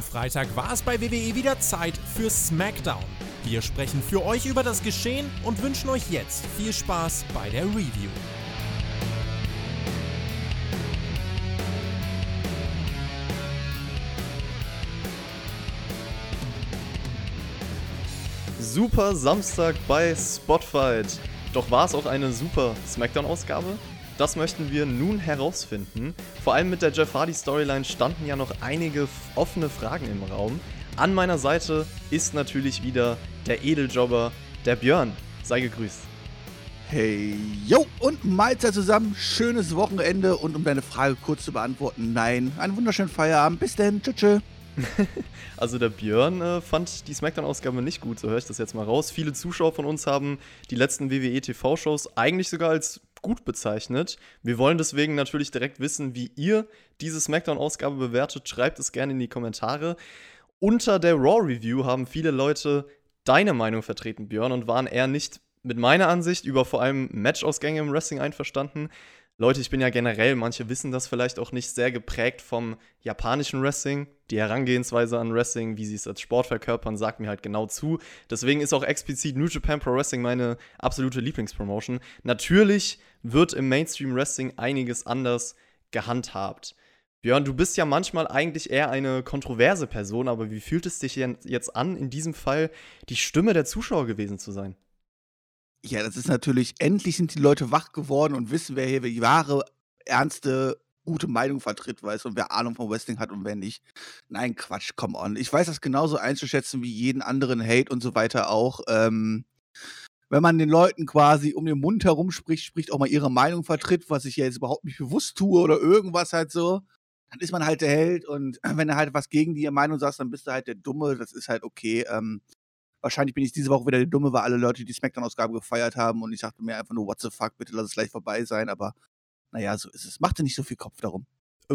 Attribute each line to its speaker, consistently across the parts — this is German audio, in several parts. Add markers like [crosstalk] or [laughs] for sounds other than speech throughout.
Speaker 1: Am Freitag war es bei WWE wieder Zeit für SmackDown. Wir sprechen für euch über das Geschehen und wünschen euch jetzt viel Spaß bei der Review.
Speaker 2: Super Samstag bei Spotfight. Doch war es auch eine super SmackDown-Ausgabe? Das möchten wir nun herausfinden. Vor allem mit der Jeff Hardy Storyline standen ja noch einige offene Fragen im Raum. An meiner Seite ist natürlich wieder der Edeljobber, der Björn. Sei gegrüßt.
Speaker 3: Hey, yo, und Mahlzeit zusammen. Schönes Wochenende. Und um deine Frage kurz zu beantworten, nein. Einen wunderschönen Feierabend. Bis denn. Tschüss. tschüss. [laughs]
Speaker 2: also der Björn äh, fand die Smackdown-Ausgabe nicht gut, so höre ich das jetzt mal raus. Viele Zuschauer von uns haben die letzten WWE TV-Shows eigentlich sogar als gut bezeichnet. Wir wollen deswegen natürlich direkt wissen, wie ihr diese Smackdown-Ausgabe bewertet. Schreibt es gerne in die Kommentare. Unter der Raw-Review haben viele Leute deine Meinung vertreten, Björn, und waren eher nicht mit meiner Ansicht über vor allem Matchausgänge im Wrestling einverstanden. Leute, ich bin ja generell, manche wissen das vielleicht auch nicht, sehr geprägt vom japanischen Wrestling. Die Herangehensweise an Wrestling, wie sie es als Sport verkörpern, sagt mir halt genau zu. Deswegen ist auch explizit New Japan Pro Wrestling meine absolute Lieblingspromotion. Natürlich wird im Mainstream Wrestling einiges anders gehandhabt. Björn, du bist ja manchmal eigentlich eher eine kontroverse Person, aber wie fühlt es dich jetzt an, in diesem Fall die Stimme der Zuschauer gewesen zu sein?
Speaker 3: Ja, das ist natürlich, endlich sind die Leute wach geworden und wissen, wer hier die wahre, ernste, gute Meinung vertritt, weißt und wer Ahnung von Wrestling hat und wer nicht. Nein, Quatsch, come on. Ich weiß das genauso einzuschätzen wie jeden anderen Hate und so weiter auch. Ähm, wenn man den Leuten quasi um den Mund herum spricht, spricht auch mal ihre Meinung vertritt, was ich ja jetzt überhaupt nicht bewusst tue oder irgendwas halt so, dann ist man halt der Held und [clears throat] wenn du halt was gegen die Meinung sagst, dann bist du halt der Dumme, das ist halt okay. Ähm, Wahrscheinlich bin ich diese Woche wieder der Dumme, weil alle Leute die Smackdown-Ausgabe gefeiert haben und ich dachte mir einfach nur, what the fuck, bitte lass es gleich vorbei sein, aber naja, so ist es. Macht dir nicht so viel Kopf darum.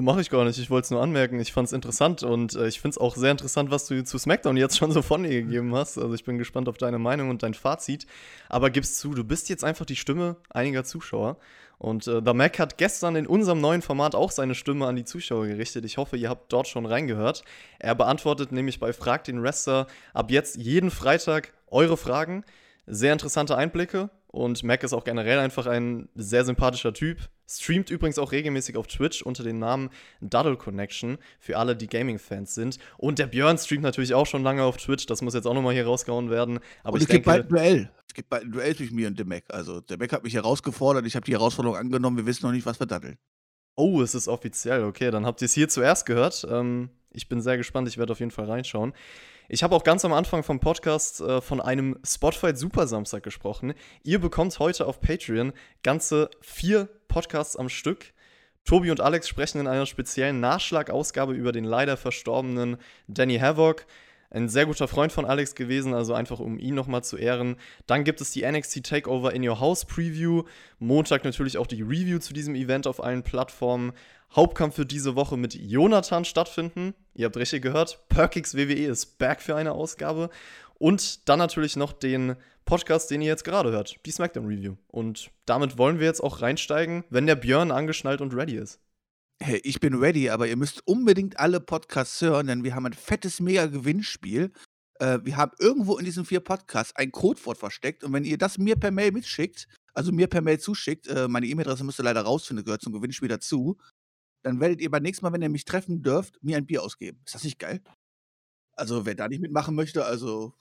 Speaker 2: Mache ich gar nicht, ich wollte es nur anmerken. Ich fand es interessant und äh, ich finde es auch sehr interessant, was du zu SmackDown jetzt schon so von dir gegeben hast. Also ich bin gespannt auf deine Meinung und dein Fazit. Aber gib's zu, du bist jetzt einfach die Stimme einiger Zuschauer. Und äh, The Mac hat gestern in unserem neuen Format auch seine Stimme an die Zuschauer gerichtet. Ich hoffe, ihr habt dort schon reingehört. Er beantwortet nämlich bei Frag den Wrestler ab jetzt jeden Freitag eure Fragen. Sehr interessante Einblicke und Mac ist auch generell einfach ein sehr sympathischer Typ. Streamt übrigens auch regelmäßig auf Twitch unter dem Namen Duddle Connection für alle, die Gaming-Fans sind. Und der Björn streamt natürlich auch schon lange auf Twitch. Das muss jetzt auch nochmal hier rausgehauen werden. Aber und
Speaker 3: es gibt bald ein Duell. Es gibt bald ein Duell zwischen mir und dem Mac. Also der Mac hat mich herausgefordert. Ich habe die Herausforderung angenommen. Wir wissen noch nicht, was wir daddeln.
Speaker 2: Oh, es ist offiziell. Okay, dann habt ihr es hier zuerst gehört. Ähm, ich bin sehr gespannt. Ich werde auf jeden Fall reinschauen. Ich habe auch ganz am Anfang vom Podcast äh, von einem Spotify Super Samstag gesprochen. Ihr bekommt heute auf Patreon ganze vier Podcasts am Stück. Tobi und Alex sprechen in einer speziellen Nachschlagausgabe über den leider verstorbenen Danny Havoc. Ein sehr guter Freund von Alex gewesen, also einfach um ihn nochmal zu ehren. Dann gibt es die NXT Takeover in Your House Preview. Montag natürlich auch die Review zu diesem Event auf allen Plattformen. Hauptkampf wird diese Woche mit Jonathan stattfinden. Ihr habt richtig gehört, Perkix WWE ist back für eine Ausgabe. Und dann natürlich noch den Podcast, den ihr jetzt gerade hört, die SmackDown Review. Und damit wollen wir jetzt auch reinsteigen, wenn der Björn angeschnallt und ready ist.
Speaker 3: Hey, ich bin ready, aber ihr müsst unbedingt alle Podcasts hören, denn wir haben ein fettes Mega-Gewinnspiel. Äh, wir haben irgendwo in diesen vier Podcasts ein Codewort versteckt und wenn ihr das mir per Mail mitschickt, also mir per Mail zuschickt, äh, meine E-Mail-Adresse müsst ihr leider rausfinden, gehört zum Gewinnspiel dazu, dann werdet ihr beim nächsten Mal, wenn ihr mich treffen dürft, mir ein Bier ausgeben. Ist das nicht geil? Also, wer da nicht mitmachen möchte, also.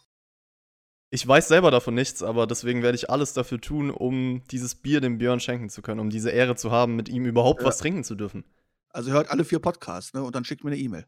Speaker 2: Ich weiß selber davon nichts, aber deswegen werde ich alles dafür tun, um dieses Bier dem Björn schenken zu können, um diese Ehre zu haben, mit ihm überhaupt ja. was trinken zu dürfen.
Speaker 3: Also hört alle vier Podcasts, ne? Und dann schickt mir eine E-Mail.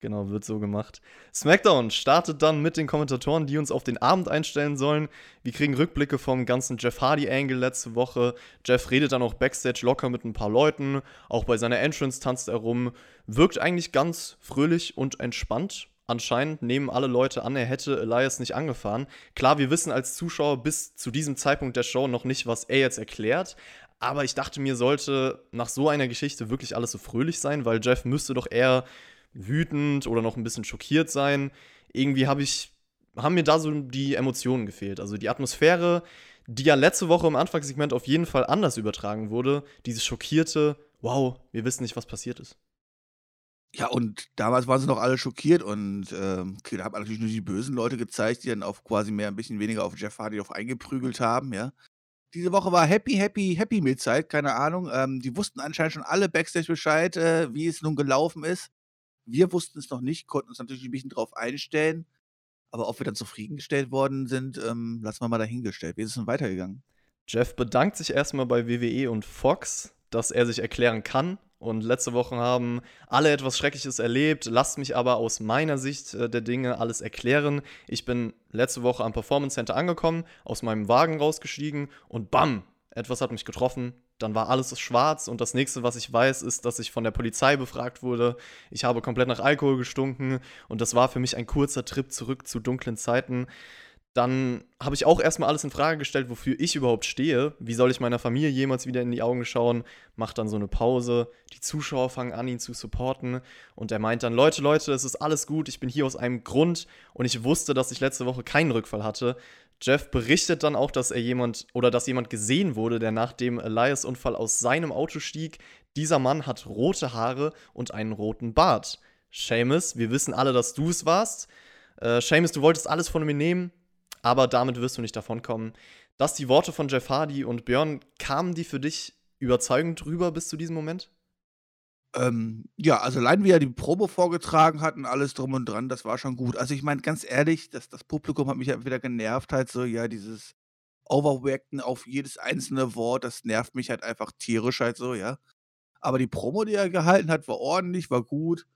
Speaker 2: Genau, wird so gemacht. SmackDown startet dann mit den Kommentatoren, die uns auf den Abend einstellen sollen. Wir kriegen Rückblicke vom ganzen Jeff Hardy-Angle letzte Woche. Jeff redet dann auch backstage locker mit ein paar Leuten. Auch bei seiner Entrance tanzt er rum. Wirkt eigentlich ganz fröhlich und entspannt. Anscheinend nehmen alle Leute an, er hätte Elias nicht angefahren. Klar, wir wissen als Zuschauer bis zu diesem Zeitpunkt der Show noch nicht, was er jetzt erklärt. Aber ich dachte mir, sollte nach so einer Geschichte wirklich alles so fröhlich sein, weil Jeff müsste doch eher wütend oder noch ein bisschen schockiert sein. Irgendwie habe ich, haben mir da so die Emotionen gefehlt. Also die Atmosphäre, die ja letzte Woche im Anfangssegment auf jeden Fall anders übertragen wurde. Dieses schockierte, wow, wir wissen nicht, was passiert ist.
Speaker 3: Ja, und damals waren sie noch alle schockiert und, okay, da hat man natürlich nur die bösen Leute gezeigt, die dann auf quasi mehr 'n bisschen weniger auf Jeff Hardy drauf eingeprügelt haben, ja. Diese Woche war Happy, Happy, Happy Meal-Zeit, keine Ahnung. Ähm, die wussten anscheinend schon alle Backstage Bescheid, äh, wie es nun gelaufen ist. Wir wussten es noch nicht, konnten uns natürlich 'n bisschen drauf einstellen, aber ob wir dann zufriedengestellt worden sind, ähm, lassen wir mal dahingestellt. Wie ist es denn weitergegangen?
Speaker 2: Jeff bedankt sich erst mal bei WWE und Fox, dass er sich erklären kann. Und letzte Woche haben alle etwas Schreckliches erlebt. Lasst mich aber aus meiner Sicht äh, der Dinge alles erklären. Ich bin letzte Woche am Performance Center angekommen, aus meinem Wagen rausgestiegen und bam, etwas hat mich getroffen. Dann war alles schwarz und das nächste, was ich weiß, ist, dass ich von der Polizei befragt wurde. Ich habe komplett nach Alkohol gestunken und das war für mich ein kurzer Trip zurück zu dunklen Zeiten dann habe ich auch erstmal alles in Frage gestellt, wofür ich überhaupt stehe. Wie soll ich meiner Familie jemals wieder in die Augen schauen? Macht dann so eine Pause. Die Zuschauer fangen an, ihn zu supporten. Und er meint dann: Leute, Leute, es ist alles gut. Ich bin hier aus einem Grund. Und ich wusste, dass ich letzte Woche keinen Rückfall hatte. Jeff berichtet dann auch, dass er jemand oder dass jemand gesehen wurde, der nach dem Elias-Unfall aus seinem Auto stieg. Dieser Mann hat rote Haare und einen roten Bart. Seamus, wir wissen alle, dass du es warst. Äh, Seamus, du wolltest alles von mir nehmen aber damit wirst du nicht davonkommen. Dass die Worte von Jeff Hardy und Björn, kamen die für dich überzeugend drüber bis zu diesem Moment?
Speaker 3: Ähm, ja, also allein wie er die Probe vorgetragen hat und alles drum und dran, das war schon gut. Also ich meine, ganz ehrlich, das, das Publikum hat mich ja wieder genervt, halt so, ja, dieses Overreacten auf jedes einzelne Wort, das nervt mich halt einfach tierisch halt so, ja. Aber die Promo, die er gehalten hat, war ordentlich, war gut.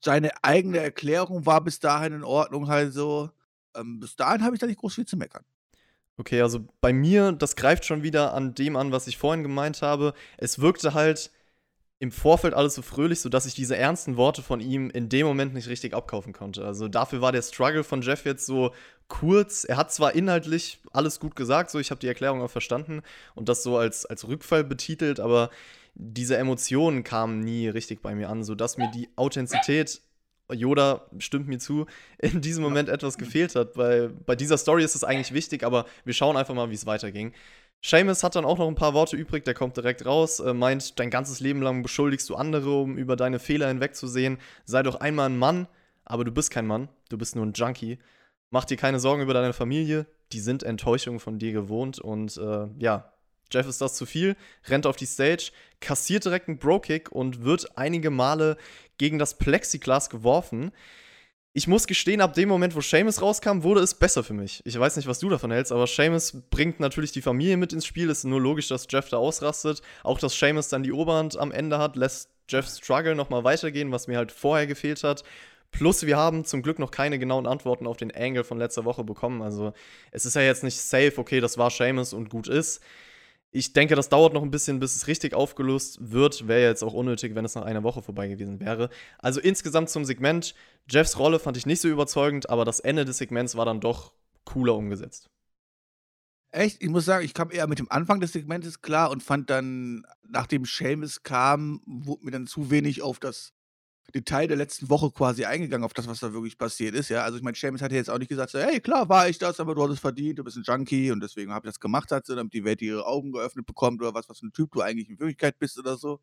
Speaker 3: Seine eigene Erklärung war bis dahin in Ordnung halt so ähm, bis dahin habe ich da nicht groß viel zu meckern.
Speaker 2: Okay, also bei mir, das greift schon wieder an dem an, was ich vorhin gemeint habe. Es wirkte halt im Vorfeld alles so fröhlich, sodass ich diese ernsten Worte von ihm in dem Moment nicht richtig abkaufen konnte. Also dafür war der Struggle von Jeff jetzt so kurz. Er hat zwar inhaltlich alles gut gesagt, so ich habe die Erklärung auch verstanden und das so als, als Rückfall betitelt, aber diese Emotionen kamen nie richtig bei mir an, sodass mir die Authentizität Yoda stimmt mir zu, [laughs] in diesem Moment etwas gefehlt hat. Weil bei dieser Story ist es eigentlich wichtig, aber wir schauen einfach mal, wie es weiterging. Seamus hat dann auch noch ein paar Worte übrig, der kommt direkt raus, äh, meint, dein ganzes Leben lang beschuldigst du andere, um über deine Fehler hinwegzusehen. Sei doch einmal ein Mann, aber du bist kein Mann, du bist nur ein Junkie. Mach dir keine Sorgen über deine Familie, die sind Enttäuschungen von dir gewohnt und äh, ja, Jeff ist das zu viel, rennt auf die Stage, kassiert direkt einen Bro-Kick und wird einige Male gegen das Plexiglas geworfen. Ich muss gestehen, ab dem Moment, wo Seamus rauskam, wurde es besser für mich. Ich weiß nicht, was du davon hältst, aber Seamus bringt natürlich die Familie mit ins Spiel. Es ist nur logisch, dass Jeff da ausrastet. Auch, dass Seamus dann die Oberhand am Ende hat, lässt Jeffs Struggle nochmal weitergehen, was mir halt vorher gefehlt hat. Plus, wir haben zum Glück noch keine genauen Antworten auf den Angle von letzter Woche bekommen. Also, es ist ja jetzt nicht safe, okay, das war Seamus und gut ist. Ich denke, das dauert noch ein bisschen, bis es richtig aufgelöst wird. Wäre jetzt auch unnötig, wenn es nach einer Woche vorbei gewesen wäre. Also insgesamt zum Segment. Jeffs Rolle fand ich nicht so überzeugend, aber das Ende des Segments war dann doch cooler umgesetzt.
Speaker 3: Echt? Ich muss sagen, ich kam eher mit dem Anfang des Segmentes klar und fand dann, nachdem Seamus kam, wurde mir dann zu wenig auf das Detail der letzten Woche quasi eingegangen, auf das, was da wirklich passiert ist. Ja, also ich meine, Seamus hat ja jetzt auch nicht gesagt, so, hey, klar war ich das, aber du hast es verdient, du bist ein Junkie und deswegen habe ich das gemacht, hat so, damit die Welt ihre Augen geöffnet bekommt oder was, was für ein Typ du eigentlich in Wirklichkeit bist oder so.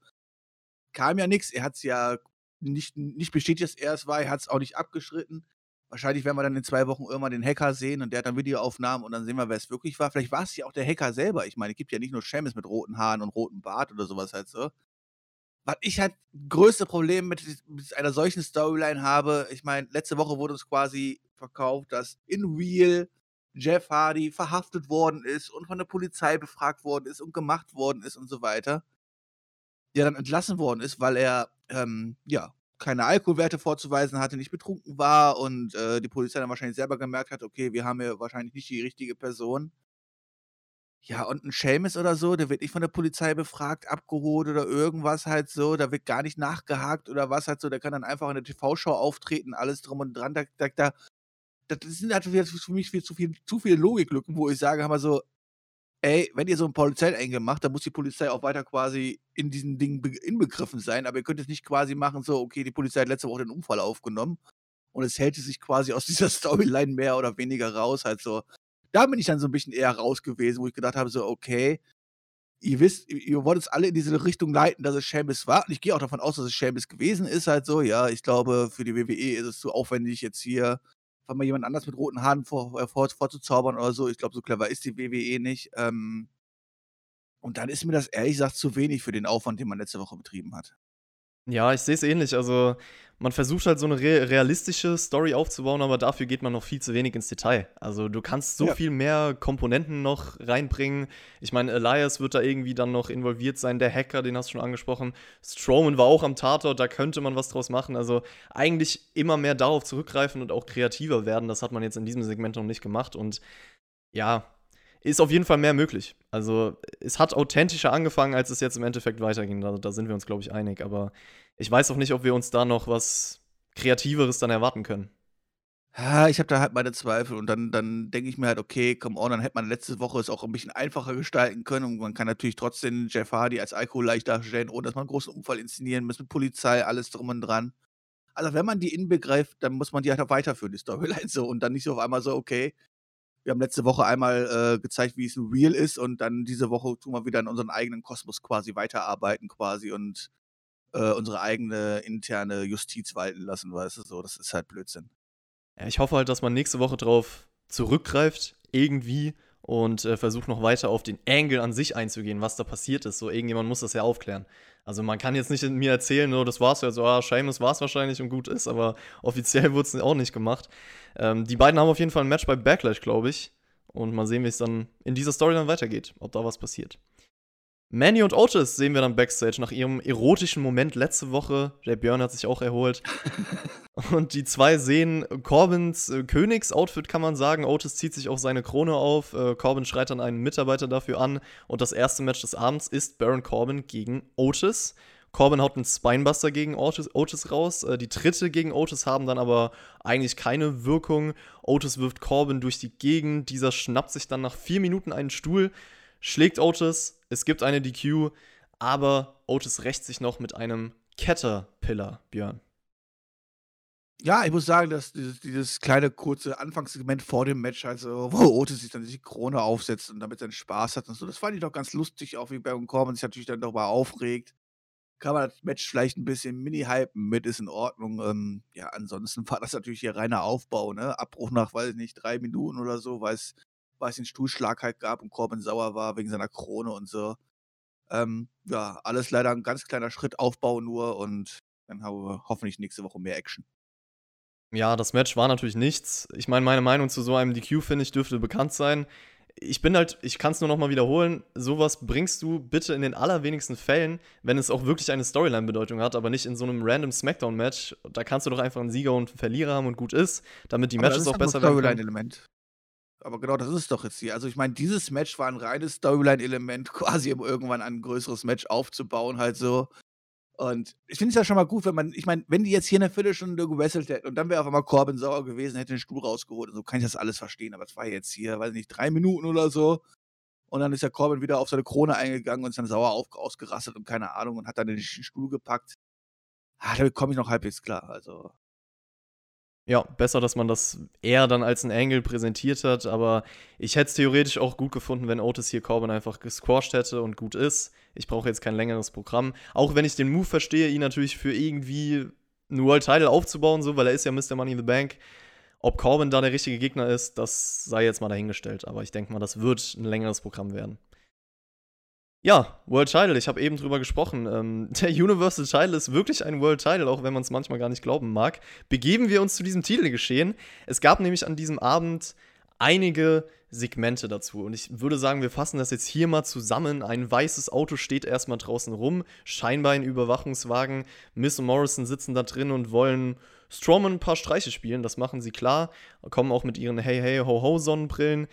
Speaker 3: Kam ja nichts, er hat es ja nicht, nicht bestätigt, dass er es war, er hat es auch nicht abgeschritten. Wahrscheinlich werden wir dann in zwei Wochen irgendwann den Hacker sehen und der hat dann Videoaufnahmen und dann sehen wir, wer es wirklich war. Vielleicht war es ja auch der Hacker selber. Ich meine, es gibt ja nicht nur Seamus mit roten Haaren und rotem Bart oder sowas halt so was ich halt größte Problem mit, mit einer solchen Storyline habe, ich meine, letzte Woche wurde uns quasi verkauft, dass in Real Jeff Hardy verhaftet worden ist und von der Polizei befragt worden ist und gemacht worden ist und so weiter. Der dann entlassen worden ist, weil er, ähm, ja, keine Alkoholwerte vorzuweisen hatte, nicht betrunken war und äh, die Polizei dann wahrscheinlich selber gemerkt hat, okay, wir haben hier wahrscheinlich nicht die richtige Person. Ja, und ein Schelm oder so, der wird nicht von der Polizei befragt, abgeholt oder irgendwas halt so, da wird gar nicht nachgehakt oder was halt so, der kann dann einfach in der TV-Show auftreten, alles drum und dran, da da da das sind halt für mich viel zu viel zu viele Logiklücken, wo ich sage immer so: „Ey, wenn ihr so 'n Polizeiengel macht, dann muss die Polizei auch weiter quasi in diesen Dingen be inbegriffen sein, aber ihr könnt jetzt nicht quasi machen so: Okay, die Polizei hat letzte Woche den Unfall aufgenommen und es hält sich quasi aus [laughs] dieser Storyline mehr oder weniger raus halt so.“ Da bin ich dann so ein bisschen eher raus gewesen, wo ich gedacht habe, so, okay, ihr wisst, ihr wollt es alle in diese Richtung leiten, dass es Sheamus war. Und ich gehe auch davon aus, dass es Sheamus gewesen ist, halt so. Ja, ich glaube, für die WWE ist es zu aufwendig, jetzt hier einfach mal jemand anders mit roten Haaren vor, äh, vor, vorzuzaubern oder so. Ich glaube, so clever ist die WWE nicht. Ähm, und dann ist mir das ehrlich gesagt zu wenig für den Aufwand, den man letzte Woche betrieben hat.
Speaker 2: Ja, ich sehe es ähnlich. Also, man versucht halt so eine re realistische Story aufzubauen, aber dafür geht man noch viel zu wenig ins Detail. Also, du kannst so
Speaker 3: Ja.
Speaker 2: viel mehr Komponenten noch reinbringen. Ich meine, Elias wird da irgendwie dann noch involviert sein, der Hacker, den hast du schon angesprochen. Strowman war auch am Tatort, da könnte man was draus machen. Also, eigentlich immer mehr darauf zurückgreifen und auch kreativer werden. Das hat man jetzt in diesem Segment noch nicht gemacht und ja, ist auf jeden Fall mehr möglich. Also, es hat authentischer angefangen, als es jetzt im Endeffekt weiterging. Da, da sind wir uns, glaube ich, einig. Aber ich weiß auch nicht, ob wir uns da noch was Kreativeres dann erwarten können.
Speaker 3: Ich habe da halt meine Zweifel und dann, dann denke ich mir halt, okay, come on, dann hätte man letzte Woche es auch ein bisschen einfacher gestalten können und man kann natürlich trotzdem Jeff Hardy als Alkohol leicht darstellen, ohne dass man einen großen Unfall inszenieren muss, mit Polizei, alles drum und dran. Also wenn man die inbegreift, dann muss man die halt auch weiterführen, die Storyline so und dann nicht so auf einmal so, okay, wir haben letzte Woche einmal äh, gezeigt, wie es Real ist und dann diese Woche tun wir wieder in unseren eigenen Kosmos quasi weiterarbeiten quasi und äh, unsere eigene interne Justiz walten lassen, weißt du, so, das ist halt Blödsinn.
Speaker 2: Ja, ich hoffe halt, dass man nächste Woche drauf zurückgreift, irgendwie, und äh, versucht noch weiter auf den Angle an sich einzugehen, was da passiert ist. So, irgendjemand muss das ja aufklären. Also man kann jetzt nicht mir erzählen, so, das war's ja, so, ah, Seamus war's wahrscheinlich und gut ist, aber [laughs] offiziell wurde es auch nicht gemacht. Ähm, die beiden haben auf jeden Fall ein Match bei Backlash, glaube ich. Und mal sehen, wie es dann in dieser Story dann weitergeht, ob da was passiert. Manny und Otis sehen wir dann backstage nach ihrem erotischen Moment letzte Woche. Der Björn hat sich auch erholt. [laughs] Und die zwei sehen Corbins äh, Königsoutfit, kann man sagen. Otis zieht sich auch seine Krone auf. Äh, Corbin schreit dann einen Mitarbeiter dafür an. Und das erste Match des Abends ist Baron Corbin gegen Otis. Corbin haut einen Spinebuster gegen Otis, Otis raus. Äh, die Tritte gegen Otis haben dann aber eigentlich keine Wirkung. Otis wirft Corbin durch die Gegend. Dieser schnappt sich dann nach vier Minuten einen Stuhl, schlägt Otis. Es gibt eine DQ, aber Otis rächt sich noch mit einem Caterpillar, Björn.
Speaker 3: Ja, ich muss sagen, dass dieses, dieses kleine kurze Anfangssegment vor dem Match, also wo Otis sich dann die Krone aufsetzt und damit seinen Spaß hat und so, das fand ich doch ganz lustig, auch wie Baron Corbin sich natürlich dann darüber aufregt. Kann man das Match vielleicht ein bisschen mini-hypen mit, ist in Ordnung. Ähm, ja, ansonsten war das natürlich hier reiner Aufbau, ne? Abbruch nach, weiß ich nicht, drei Minuten oder so, weil es, weil es den Stuhlschlag halt gab und Corbin sauer war wegen seiner Krone und so. Ähm, ja, alles leider ein ganz kleiner Schritt Aufbau nur und dann haben wir hoffentlich nächste Woche mehr Action.
Speaker 2: Ja, das Match war natürlich nichts. Ich meine, meine Meinung zu so einem DQ, finde ich, dürfte bekannt sein. Ich bin halt, ich kann es nur noch mal wiederholen, sowas bringst du bitte in den allerwenigsten Fällen, wenn es auch wirklich eine Storyline-Bedeutung hat, aber nicht in so einem random Smackdown-Match. Da kannst du doch einfach einen Sieger und einen Verlierer haben und gut ist, damit die
Speaker 3: Aber
Speaker 2: Matches
Speaker 3: das ist
Speaker 2: auch
Speaker 3: doch
Speaker 2: besser werden. können.
Speaker 3: Storyline-Element. Aber genau das ist es doch jetzt hier. Also ich meine, dieses Match war ein reines Storyline-Element, [laughs] quasi um irgendwann ein größeres Match aufzubauen, halt so. Und ich finde es ja schon mal gut, wenn man, ich meine, wenn die jetzt hier eine Viertelstunde gewesselt hätten und dann wäre auf einmal Corbin sauer gewesen, hätte den Stuhl rausgeholt und so, kann ich das alles verstehen. Aber es war jetzt hier, weiß nicht, drei Minuten oder so. Und dann ist der Corbin wieder auf seine Krone eingegangen und ist dann sauer auf, ausgerastet und keine Ahnung und hat dann den Stuhl gepackt. Ah, damit komme ich noch halbwegs klar. Also,
Speaker 2: Ja, besser, dass man das eher dann als ein Angle präsentiert hat, aber ich hätte es theoretisch auch gut gefunden, wenn Otis hier Corbin einfach gesquashed hätte und gut ist. Ich brauche jetzt kein längeres Programm. Auch wenn ich den Move verstehe, ihn natürlich für irgendwie einen World Title aufzubauen, so, weil er ist ja Mr. Money in the Bank. Ob Corbin da der richtige Gegner ist, das sei jetzt mal dahingestellt, aber ich denke mal, das wird ein längeres Programm werden. Ja, World Title, ich habe eben drüber gesprochen. Ähm, [laughs] der Universal Title ist wirklich ein World Title, auch wenn man es manchmal gar nicht glauben mag. Begeben wir uns zu diesem Titelgeschehen. Es gab nämlich an diesem Abend einige Segmente dazu. Und ich würde sagen, wir fassen das jetzt hier mal zusammen. Ein weißes Auto steht erstmal draußen rum, scheinbar ein Überwachungswagen. Miss und Morrison sitzen da drin und wollen Strowman ein paar Streiche spielen. Das machen sie klar. Kommen auch mit ihren Hey Hey Ho Ho Sonnenbrillen.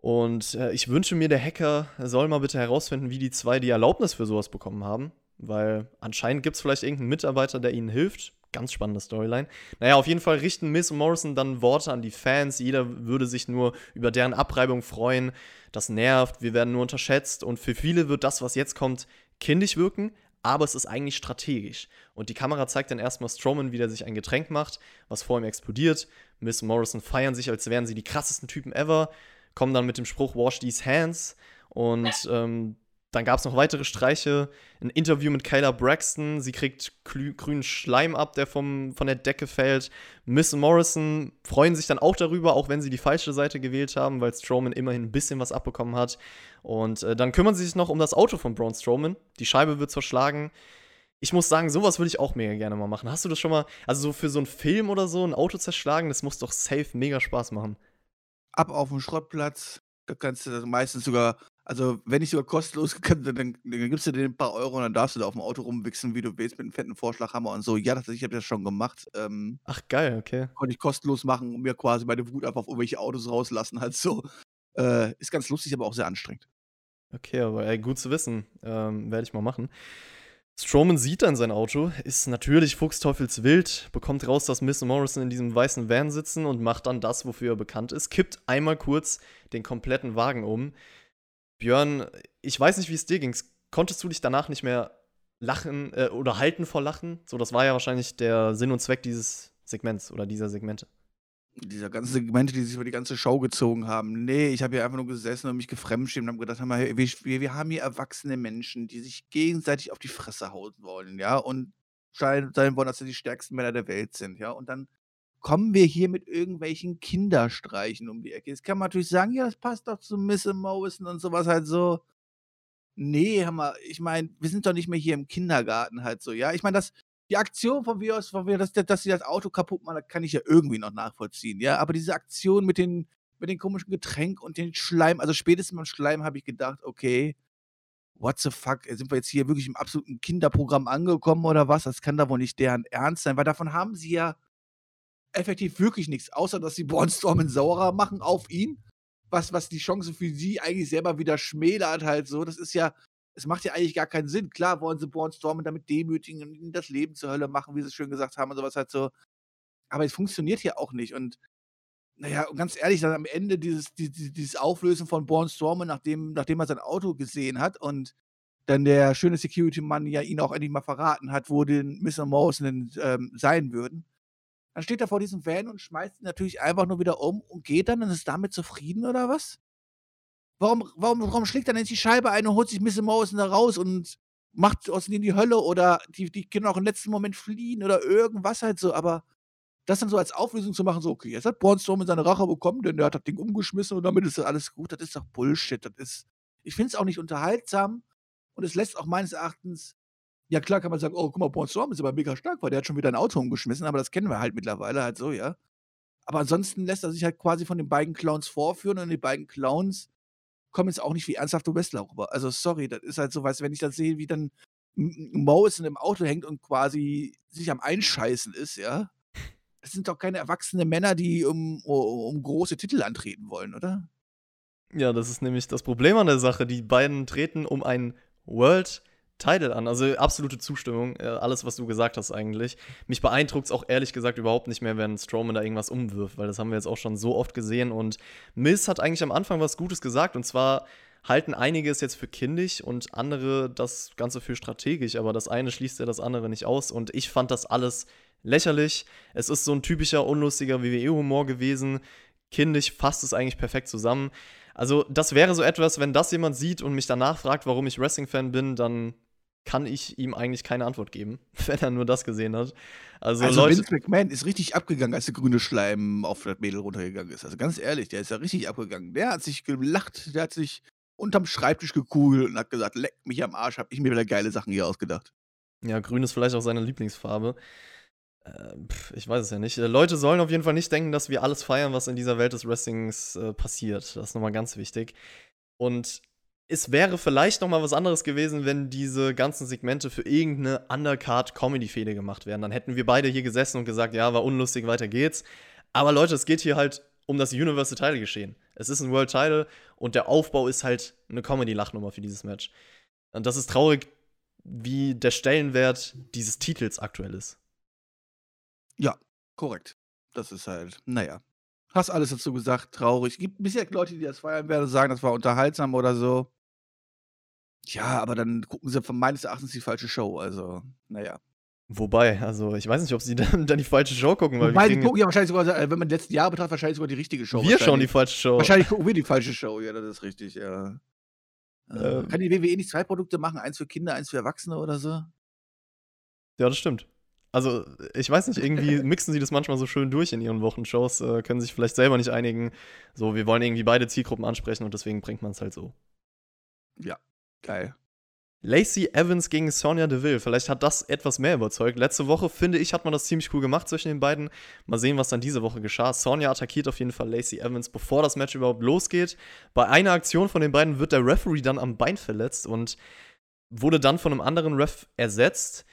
Speaker 2: Und äh, ich wünsche mir, der Hacker soll mal bitte herausfinden, wie die zwei die Erlaubnis für sowas bekommen haben. Weil anscheinend gibt es vielleicht irgendeinen Mitarbeiter, der ihnen hilft. Ganz spannende Storyline. Naja, auf jeden Fall richten Miss Morrison dann Worte an die Fans. Jeder würde sich nur über deren Abreibung freuen. Das nervt, wir werden nur unterschätzt. Und für viele wird das, was jetzt kommt, kindisch wirken. Aber es ist eigentlich strategisch. Und die Kamera zeigt dann erstmal Strowman, wie der sich ein Getränk macht, was vor ihm explodiert. Miss Morrison feiern sich, als wären sie die krassesten Typen ever kommen dann mit dem Spruch Wash these hands und ähm, dann gab es noch weitere Streiche. Ein Interview mit Kayla Braxton. Sie kriegt grünen Schleim ab, der vom, von der Decke fällt. Miss Morrison freuen sich dann auch darüber, auch wenn sie die falsche Seite gewählt haben, weil Strowman immerhin ein bisschen was abbekommen hat. Und äh, dann kümmern sie sich noch um das Auto von Braun Strowman. Die Scheibe wird zerschlagen. Ich muss sagen, sowas würde ich auch mega gerne mal machen. Hast du das schon mal, also so für so einen Film oder so, ein Auto zerschlagen, das muss doch safe mega Spaß machen.
Speaker 3: Ab auf den Schrottplatz, da kannst du meistens sogar also, wenn nicht sogar kostenlos, [laughs] dann, dann, dann gibst du dir ein paar Euro und dann darfst du da auf dem Auto rumwichsen, wie du willst, mit einem fetten Vorschlaghammer und so. Ja, das, ich habe das schon gemacht. Ähm,
Speaker 2: Ach, geil, okay.
Speaker 3: Konnte ich kostenlos machen und mir quasi meine Wut einfach auf irgendwelche Autos rauslassen, halt so. [laughs] Äh, ist ganz lustig, aber auch sehr anstrengend.
Speaker 2: Okay, aber ey, gut zu wissen. Ähm, Werde ich mal machen. Strowman sieht dann sein Auto, ist natürlich fuchsteufelswild, bekommt raus, dass Miss Morrison in diesem weißen Van sitzen und macht dann das, wofür er bekannt ist, kippt einmal kurz den kompletten Wagen um. Björn, ich weiß nicht, wie es dir ging. Konntest du dich danach nicht mehr lachen äh, oder halten vor Lachen? So, das war ja wahrscheinlich der Sinn und Zweck dieses Segments oder dieser Segmente.
Speaker 3: Dieser ganzen Segmente, die sich über die ganze Show gezogen haben. Nee, ich habe hier einfach nur gesessen und mich gefremdschämt und habe gedacht, wir, wir, wir haben hier erwachsene Menschen, die sich gegenseitig auf die Fresse hauen wollen, ja, und sein wollen, dass sie die stärksten Männer der Welt sind, ja. Und dann kommen wir hier mit irgendwelchen Kinderstreichen um die Ecke. Jetzt kann man natürlich sagen, ja, das passt doch zu Miss Morrison und sowas halt so. Nee, Hammer, ich meine, wir sind doch nicht mehr hier im Kindergarten halt so, ja. Ich meine, das, die Aktion von mir aus, von mir, dass, dass sie das Auto kaputt machen, kann ich ja irgendwie noch nachvollziehen, ja. Aber diese Aktion mit den, mit den komischen Getränk und den Schleim, also spätestens beim Schleim habe ich gedacht, okay, what the fuck, sind wir jetzt hier wirklich im absoluten Kinderprogramm angekommen oder was? Das kann da wohl nicht deren Ernst sein, weil davon haben sie ja effektiv wirklich nichts, außer dass sie Bornstormen saurer machen auf ihn, was, was die Chance für sie eigentlich selber wieder schmälert halt so. Das ist ja, es macht ja eigentlich gar keinen Sinn. Klar wollen sie Bornstormen damit demütigen und ihnen das Leben zur Hölle machen, wie sie es schön gesagt haben und sowas halt so. Aber es funktioniert ja auch nicht und naja, und ganz ehrlich, dann am Ende dieses, dieses, dieses Auflösen von Born Stormen, nachdem, nachdem er sein Auto gesehen hat und dann der schöne Security-Mann ja ihn auch endlich mal verraten hat, wo den Mr. Morrison ähm, sein würden, dann steht er vor diesem Van und schmeißt ihn natürlich einfach nur wieder um und geht dann und ist damit zufrieden oder was? Warum, warum, warum schlägt er denn jetzt die Scheibe ein und holt sich Miss Morrison da raus und macht aus ihnen die Hölle oder die, die können auch im letzten Moment fliehen oder irgendwas halt so, aber das dann so als Auflösung zu machen, so, okay, jetzt hat Bornstorm seine Rache bekommen, denn der hat das Ding umgeschmissen und damit ist das alles gut, das ist doch Bullshit. Das ist, ich finde es auch nicht unterhaltsam und es lässt auch meines Erachtens ja, klar kann man sagen: „Oh, guck mal, Paul Storm ist aber mega stark, weil der hat schon wieder ein Auto umgeschmissen“, aber das kennen wir halt mittlerweile halt so, ja. Aber ansonsten lässt er sich halt quasi von den beiden Clowns vorführen und die beiden Clowns kommen jetzt auch nicht wie ernsthafte Wrestler rüber. Also, sorry, das ist halt so, du, wenn ich das sehe, wie dann Morrison im Auto hängt und quasi sich am Einscheißen ist, ja. Das sind doch keine erwachsenen Männer, die um um große Titel antreten wollen, oder?
Speaker 2: Ja, das ist nämlich das Problem an der Sache. Die beiden treten um ein World Title an. Also absolute Zustimmung, äh, alles, was du gesagt hast eigentlich. Mich beeindruckt es auch ehrlich gesagt überhaupt nicht mehr, wenn Strowman da irgendwas umwirft, weil das haben wir jetzt auch schon so oft gesehen. Und Miz hat eigentlich am Anfang was Gutes gesagt und zwar halten einige es jetzt für kindisch und andere das Ganze für strategisch, aber das eine schließt ja das andere nicht aus und ich fand das alles lächerlich. Es ist so ein typischer unlustiger WWE-Humor gewesen. Kindisch fasst es eigentlich perfekt zusammen. Also, das wäre so etwas, wenn das jemand sieht und mich danach fragt, warum ich Wrestling-Fan bin, dann kann ich ihm eigentlich keine Antwort geben, [laughs] wenn er nur das gesehen hat.
Speaker 3: Also, also Leute, Vince McMahon ist richtig abgegangen, als der grüne Schleim auf das Mädel runtergegangen ist. Also ganz ehrlich, der ist ja richtig abgegangen. Der hat sich gelacht, der hat sich unterm Schreibtisch gekugelt und hat gesagt, leck mich am Arsch, hab ich mir wieder geile Sachen hier ausgedacht.
Speaker 2: Ja, grün ist vielleicht auch seine Lieblingsfarbe. Äh, ich weiß es ja nicht. Äh, Leute sollen auf jeden Fall nicht denken, dass wir alles feiern, was in dieser Welt des Wrestlings äh, passiert. Das ist nochmal ganz wichtig. Und es wäre vielleicht noch mal was anderes gewesen, wenn diese ganzen Segmente für irgendeine Undercard-Comedy-Fehde gemacht wären. Dann hätten wir beide hier gesessen und gesagt, ja, war unlustig, weiter geht's. Aber Leute, es geht hier halt um das Universal Title geschehen. Es ist ein World Title und der Aufbau ist halt eine Comedy-Lachnummer für dieses Match. Und das ist traurig, wie der Stellenwert dieses Titels aktuell ist.
Speaker 3: Ja, korrekt. Das ist halt, naja. Hast alles dazu gesagt, traurig. Gibt bisher Leute, die das feiern werden, sagen, das war unterhaltsam oder so. Ja, aber dann gucken sie von meines Erachtens die falsche Show. Also, naja.
Speaker 2: Wobei, also ich weiß nicht, ob sie [laughs] dann, dann die falsche Show gucken,
Speaker 3: weil Wobei, wir die gucken ja wahrscheinlich sogar, äh, wenn man die letzten Jahre betrachtet, wahrscheinlich sogar die richtige Show.
Speaker 2: Wir schauen die falsche Show.
Speaker 3: Wahrscheinlich gucken wir die falsche Show, ja, das ist richtig, ja. Äh,
Speaker 2: Ähm.
Speaker 3: kann die WWE nicht zwei Produkte machen? Eins für Kinder, eins für Erwachsene oder so?
Speaker 2: Ja, das stimmt. Also, ich weiß nicht, irgendwie [laughs] mixen sie das manchmal so schön durch in ihren Wochenshows, äh, können sich vielleicht selber nicht einigen. So, wir wollen irgendwie beide Zielgruppen ansprechen und deswegen bringt man es halt so.
Speaker 3: Geil.
Speaker 2: Lacey Evans gegen Sonja Deville. Vielleicht hat das etwas mehr überzeugt. Letzte Woche, finde ich, hat man das ziemlich cool gemacht zwischen den beiden. Mal sehen, was dann diese Woche geschah. Sonja attackiert auf jeden Fall Lacey Evans, bevor das Match überhaupt losgeht. Bei einer Aktion von den beiden wird der Referee dann am Bein verletzt und wurde dann von einem anderen Ref ersetzt.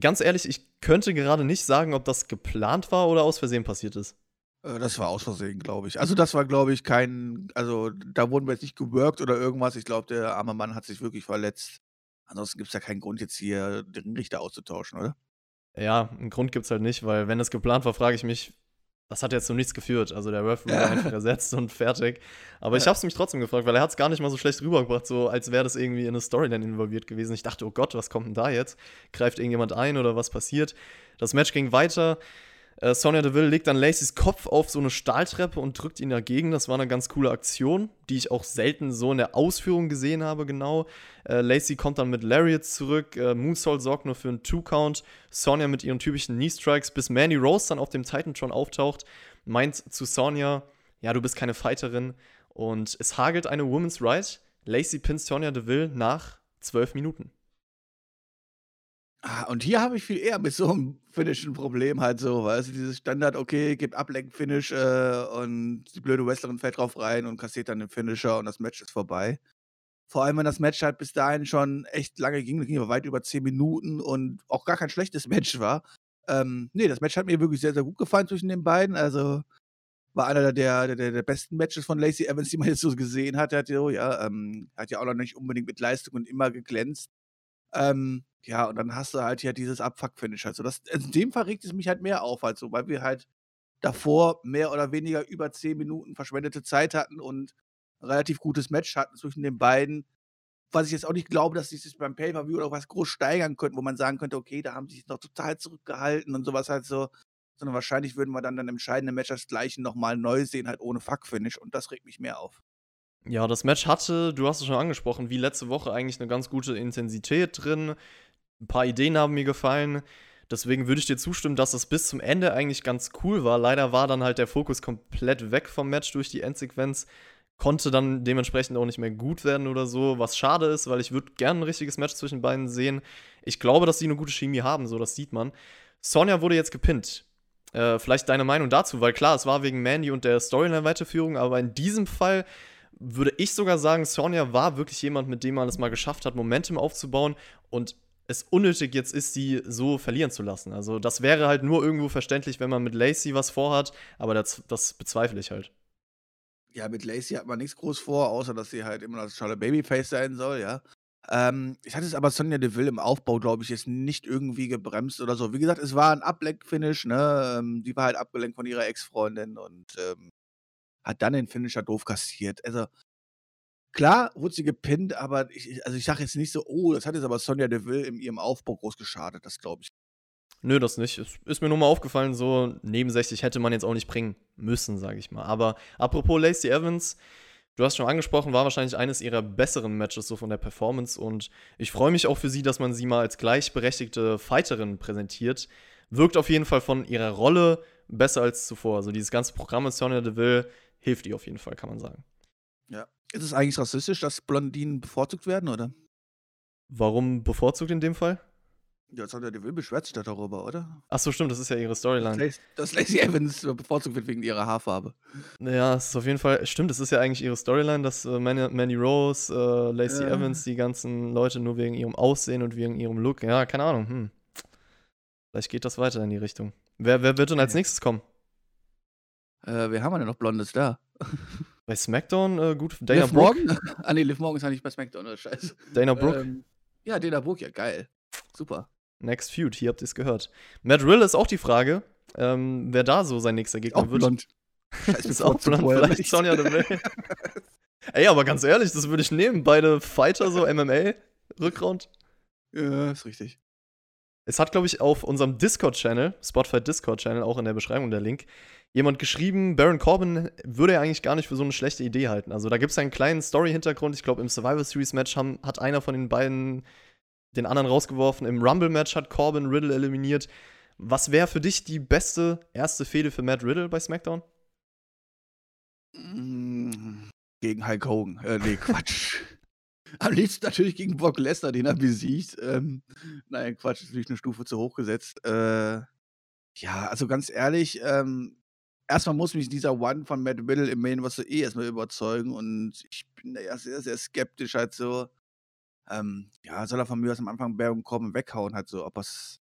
Speaker 2: Ganz ehrlich, ich könnte gerade nicht sagen, ob das geplant war oder aus Versehen passiert ist.
Speaker 3: Äh, Das war aus Versehen, glaube ich. Also, das war, glaube ich, kein. Also, da wurden wir jetzt nicht geworkt oder irgendwas. Ich glaube, der arme Mann hat sich wirklich verletzt. Ansonsten gibt es ja keinen Grund, jetzt hier den Richter auszutauschen, oder?
Speaker 2: Ja, einen Grund gibt's halt nicht, weil wenn es geplant war, frage ich mich, das hat jetzt zu nichts geführt. Also der Referee
Speaker 3: Ja. [laughs]
Speaker 2: war einfach ersetzt und fertig. Aber ich
Speaker 3: Ja.
Speaker 2: habe es mich trotzdem gefragt, weil er hat es gar nicht mal so schlecht rübergebracht, so als wäre das irgendwie in eine Storyline involviert gewesen. Ich dachte, oh Gott, was kommt denn da jetzt? Greift irgendjemand ein oder was passiert? Das Match ging weiter. Äh, Sonja Deville legt dann Lacys Kopf auf so eine Stahltreppe und drückt ihn dagegen. Das war eine ganz coole Aktion, die ich auch selten so in der Ausführung gesehen habe, genau. Äh, Lacey kommt dann mit Lariats zurück. Äh, Moonsault sorgt nur für einen Two-Count. Sonja mit ihren typischen Knee-Strikes, bis Mandy Rose dann auf dem Titantron auftaucht, meint zu Sonja, ja, du bist keine Fighterin. Und es hagelt eine Women's Right. Lacey pinnt Sonja Deville nach zwölf Minuten.
Speaker 3: Ah, und hier habe ich viel eher mit so einem Finish ein Problem halt so, weißt du, dieses Standard, okay, gibt Ablenk-Finish äh, und die blöde Wrestlerin fällt drauf rein und kassiert dann den Finisher und das Match ist vorbei. Vor allem, wenn das Match halt bis dahin schon echt lange ging, ging aber weit über 10 Minuten und auch gar kein schlechtes [laughs] Match war. Ähm, nee, das Match hat mir wirklich sehr, sehr gut gefallen zwischen den beiden. Also war einer der, der, der, besten Matches von Lacey Evans, die man jetzt so gesehen hat. Hat, so, ja, ähm, hat ja auch noch nicht unbedingt mit Leistung und immer geglänzt. Ähm, ja, und dann hast du halt hier dieses Abfuck-Finish. Also, das, in dem Fall regt es mich halt mehr auf, halt so, weil wir halt davor mehr oder weniger über 10 Minuten verschwendete Zeit hatten und ein relativ gutes Match hatten zwischen den beiden. Was ich jetzt auch nicht glaube, dass sie sich beim Pay-Per-View oder was groß steigern könnten, wo man sagen könnte, okay, da haben sie sich noch total zurückgehalten und sowas halt so. Sondern wahrscheinlich würden wir dann dann im entscheidenden Match das gleiche nochmal neu sehen, halt ohne Fuck-Finish. Und das regt mich mehr auf.
Speaker 2: Ja, das Match hatte, du hast es schon angesprochen, wie letzte Woche eigentlich eine ganz gute Intensität drin. Ein paar Ideen haben mir gefallen. Deswegen würde ich dir zustimmen, dass es bis zum Ende eigentlich ganz cool war. Leider war dann halt der Fokus komplett weg vom Match durch die Endsequenz. Konnte dann dementsprechend auch nicht mehr gut werden oder so, was schade ist, weil ich würde gerne ein richtiges Match zwischen beiden sehen. Ich glaube, dass sie eine gute Chemie haben, so das sieht man. Sonja wurde jetzt gepinnt. Äh, vielleicht deine Meinung dazu, weil klar, es war wegen Mandy und der Storyline-Weiterführung, aber in diesem Fall würde ich sogar sagen, Sonja war wirklich jemand, mit dem man es mal geschafft hat, Momentum aufzubauen und es unnötig jetzt ist, sie so verlieren zu lassen. Also das wäre halt nur irgendwo verständlich, wenn man mit Lacey was vorhat, aber das, das bezweifle ich halt.
Speaker 3: Ja, mit Lacey hat man nichts groß vor, außer dass sie halt immer das tolle Babyface sein soll, ja. Ähm, ich hatte es aber Sonja Deville im Aufbau, glaube ich, jetzt nicht irgendwie gebremst oder so. Wie gesagt, es war ein Ablenk-Finish, ne? Ähm, die war halt abgelenkt von ihrer Ex-Freundin und ähm, hat dann den Finisher doof kassiert. Also, klar wurde sie gepinnt, aber ich, also ich sage jetzt nicht so, oh, das hat jetzt aber Sonja Deville in ihrem Aufbau groß geschadet, das glaube ich.
Speaker 2: Nö, das nicht. Es ist mir nur mal aufgefallen, so nebensächlich hätte man jetzt auch nicht bringen müssen, sage ich mal. Aber apropos Lacey Evans, du hast schon angesprochen, war wahrscheinlich eines ihrer besseren Matches so von der Performance und ich freue mich auch für sie, dass man sie mal als gleichberechtigte Fighterin präsentiert. Wirkt auf jeden Fall von ihrer Rolle besser als zuvor. Also dieses ganze Programm mit Sonya Deville hilft ihr auf jeden Fall, kann man sagen.
Speaker 3: Ja. Ist es eigentlich rassistisch, dass Blondinen bevorzugt werden, oder?
Speaker 2: Warum bevorzugt in dem Fall?
Speaker 3: Ja, Sonja Deville beschwert sich da darüber, oder?
Speaker 2: Ach so, stimmt, das ist ja ihre Storyline.
Speaker 3: Dass Lacey Evans bevorzugt wird wegen ihrer Haarfarbe.
Speaker 2: Ja, es ist auf jeden Fall, stimmt, es ist ja eigentlich ihre Storyline, dass äh, Manny, Rose, äh, Lacey
Speaker 3: Ja.
Speaker 2: Evans, die ganzen Leute nur wegen ihrem Aussehen und wegen ihrem Look, ja, keine Ahnung, hm. Vielleicht geht das weiter in die Richtung. Wer, wer wird denn als
Speaker 3: Ja.
Speaker 2: nächstes kommen?
Speaker 3: Äh, wer haben wir denn noch Blondes da? [laughs]
Speaker 2: Bei SmackDown, äh, gut, Dana
Speaker 3: Liv
Speaker 2: Brooke.
Speaker 3: Morgan? [laughs] ah, nee, Liv Morgan ist ja nicht bei SmackDown, oder Scheiße.
Speaker 2: Dana Brooke,
Speaker 3: Ähm, ja, Dana Brooke, ja, geil. Super.
Speaker 2: Next Feud, hier habt ihr es gehört. Matt Rill ist auch die Frage, ähm, wer da so sein nächster Gegner
Speaker 3: Auch
Speaker 2: wird.
Speaker 3: blond. [laughs] Scheiß
Speaker 2: ist auch blond, vielleicht
Speaker 3: nicht.
Speaker 2: Sonja Deville. [laughs] Ey, aber ganz ehrlich, das würde ich nehmen. Beide Fighter, so MMA, Rückround.
Speaker 3: Ja, ist richtig.
Speaker 2: Es hat, glaube ich, auf unserem Discord-Channel, Spotify Discord-Channel, auch in der Beschreibung der Link, jemand geschrieben, Baron Corbin würde er eigentlich gar nicht für so eine schlechte Idee halten. Also da gibt es einen kleinen Story-Hintergrund. Ich glaube, im Survivor Series-Match hat einer von den beiden den anderen rausgeworfen. Im Rumble-Match hat Corbin Riddle eliminiert. Was wäre für dich die beste erste Fehde für Matt Riddle bei SmackDown?
Speaker 3: Mm, gegen Hulk Hogan. Äh, nee, Quatsch. [laughs] Am liebsten natürlich gegen Brock Lesnar, den er besiegt. Ähm, nein, Quatsch, ist natürlich eine Stufe zu hoch gesetzt. Äh, ja, also ganz ehrlich, ähm, erstmal muss mich dieser One von Matt Riddle im Main was so eh erstmal überzeugen und ich bin da ja sehr, sehr skeptisch halt so. Ähm, ja, soll er von mir aus am Anfang Baron Corbin weghauen halt so, ob es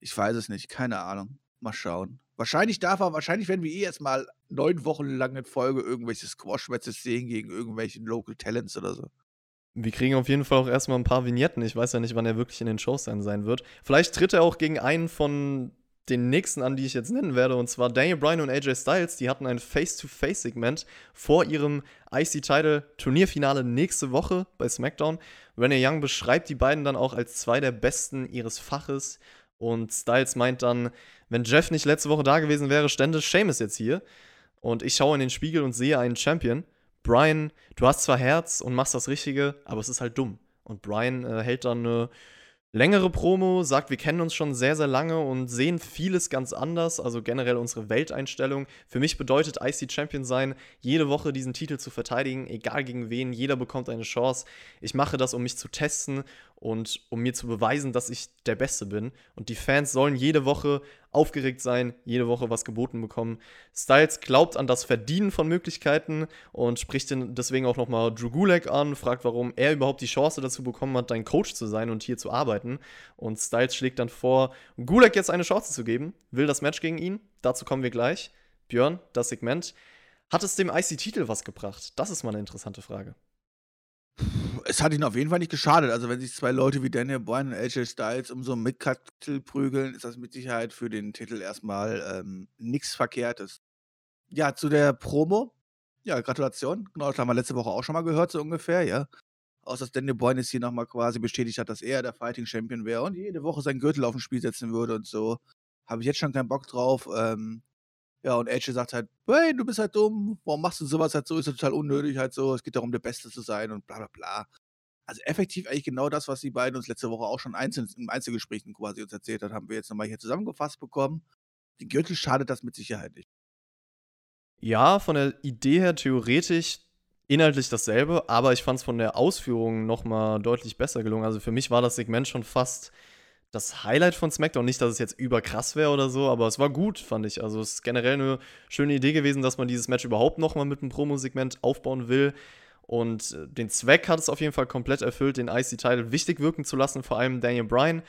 Speaker 3: ich weiß es nicht, keine Ahnung. Mal schauen. Wahrscheinlich darf er, wahrscheinlich werden wir eh jetzt mal neun Wochen lang in Folge irgendwelche Squash-Matches sehen gegen irgendwelche Local Talents oder so.
Speaker 2: Wir kriegen auf jeden Fall auch erstmal ein paar Vignetten. Ich weiß ja nicht, wann er wirklich in den Shows sein, sein wird. Vielleicht tritt er auch gegen einen von den nächsten an, die ich jetzt nennen werde, und zwar Daniel Bryan und AJ Styles. Die hatten ein Face-to-Face-Segment vor ihrem IC-Title-Turnierfinale nächste Woche bei SmackDown. Renee Young beschreibt die beiden dann auch als zwei der besten ihres Faches. Und Styles meint dann, wenn Jeff nicht letzte Woche da gewesen wäre, stände Seamus jetzt hier. Und ich schaue in den Spiegel und sehe einen Champion. Brian, du hast zwar Herz und machst das Richtige, aber es ist halt dumm. Und Brian äh, hält dann eine längere Promo, sagt, wir kennen uns schon sehr, sehr lange und sehen vieles ganz anders, also generell unsere Welteinstellung. Für mich bedeutet IC Champion sein, jede Woche diesen Titel zu verteidigen, egal gegen wen, jeder bekommt eine Chance. Ich mache das, um mich zu testen und um mir zu beweisen, dass ich der Beste bin. Und die Fans sollen jede Woche aufgeregt sein, jede Woche was geboten bekommen. Styles glaubt an das Verdienen von Möglichkeiten und spricht deswegen auch nochmal Drew Gulak an, fragt, warum er überhaupt die Chance dazu bekommen hat, dein Coach zu sein und hier zu arbeiten. Und Styles schlägt dann vor, Gulak jetzt eine Chance zu geben, will das Match gegen ihn. Dazu kommen wir gleich. Björn, das Segment. Hat es dem IC-Titel was gebracht? Das ist mal eine interessante Frage
Speaker 3: es hat ihn auf jeden Fall nicht geschadet. Also, wenn sich zwei Leute wie Daniel Bryan und AJ Styles um so einen Midcard-Titel prügeln, ist das mit Sicherheit für den Titel erstmal ähm, nichts Verkehrtes. Ja, zu der Promo. Ja, Gratulation. Genau, das haben wir letzte Woche auch schon mal gehört, so ungefähr, ja. Außer dass Daniel Bryan jetzt hier nochmal quasi bestätigt hat, dass er der Fighting Champion wäre und jede Woche seinen Gürtel auf dem Spiel setzen würde und so. Habe ich jetzt schon keinen Bock drauf. Ähm, ja, und AJ sagt halt, hey, du bist halt dumm, warum machst du sowas halt so, ist ja total unnötig halt so, es geht darum, der Beste zu sein und bla bla bla. Also effektiv eigentlich genau das, was die beiden uns letzte Woche auch schon einzeln, im Einzelgesprächen quasi uns erzählt hat, haben wir jetzt nochmal hier zusammengefasst bekommen. Den Gürtel schadet das mit Sicherheit nicht.
Speaker 2: Ja, von der Idee her theoretisch inhaltlich dasselbe, aber ich fand es von der Ausführung nochmal deutlich besser gelungen. Also für mich war das Segment schon fast das Highlight von SmackDown. Nicht, dass es jetzt überkrass wäre oder so, aber es war gut, fand ich. Also es ist generell eine schöne Idee gewesen, dass man dieses Match überhaupt nochmal mit einem Promo-Segment aufbauen will. Und äh, den Zweck hat es auf jeden Fall komplett erfüllt, den IC-Title wichtig wirken zu lassen, vor allem Daniel Bryan.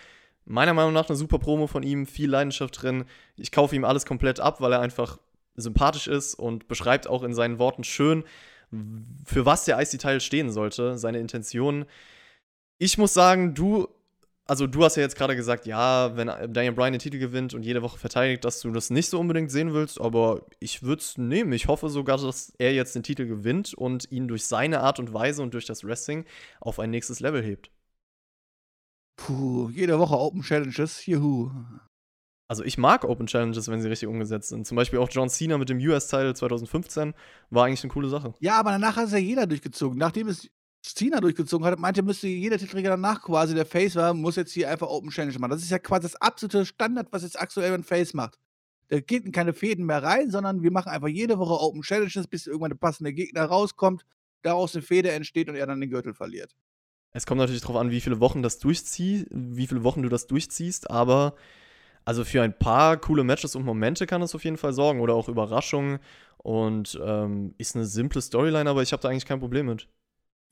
Speaker 2: Meiner Meinung nach eine super Promo von ihm, viel Leidenschaft drin. Ich kaufe ihm alles komplett ab, weil er einfach sympathisch ist und beschreibt auch in seinen Worten schön, für was der IC-Title stehen sollte, seine Intentionen. Ich muss sagen, du also du hast ja jetzt gerade gesagt, ja, wenn Daniel Bryan den Titel gewinnt und jede Woche verteidigt, dass du das nicht so unbedingt sehen willst, aber ich würde es nehmen. Ich hoffe sogar, dass er jetzt den Titel gewinnt und ihn durch seine Art und Weise und durch das Wrestling auf ein nächstes Level hebt.
Speaker 3: Puh, jede Woche Open Challenges, juhu.
Speaker 2: Also ich mag Open Challenges, wenn sie richtig umgesetzt sind. Zum Beispiel auch John Cena mit dem US-Title 2015 war eigentlich eine coole Sache.
Speaker 3: Ja, aber danach hat es ja jeder durchgezogen. Nachdem es Cena durchgezogen hat, meinte, müsste jeder Titelträger danach quasi, der Face war, muss jetzt hier einfach Open Challenge machen. Das ist ja quasi das absolute Standard, was jetzt aktuell ein Face macht. Da geht in keine Fäden mehr rein, sondern wir machen einfach jede Woche Open Challenges, bis irgendwann der passende Gegner rauskommt, daraus eine Fede entsteht und er dann den Gürtel verliert.
Speaker 2: Es kommt natürlich darauf an, wie viele Wochen das durchziehst, wie viele Wochen du das durchziehst, aber also für ein paar coole Matches und Momente kann es auf jeden Fall sorgen oder auch Überraschungen und ähm, ist eine simple Storyline, aber ich habe da eigentlich kein Problem mit.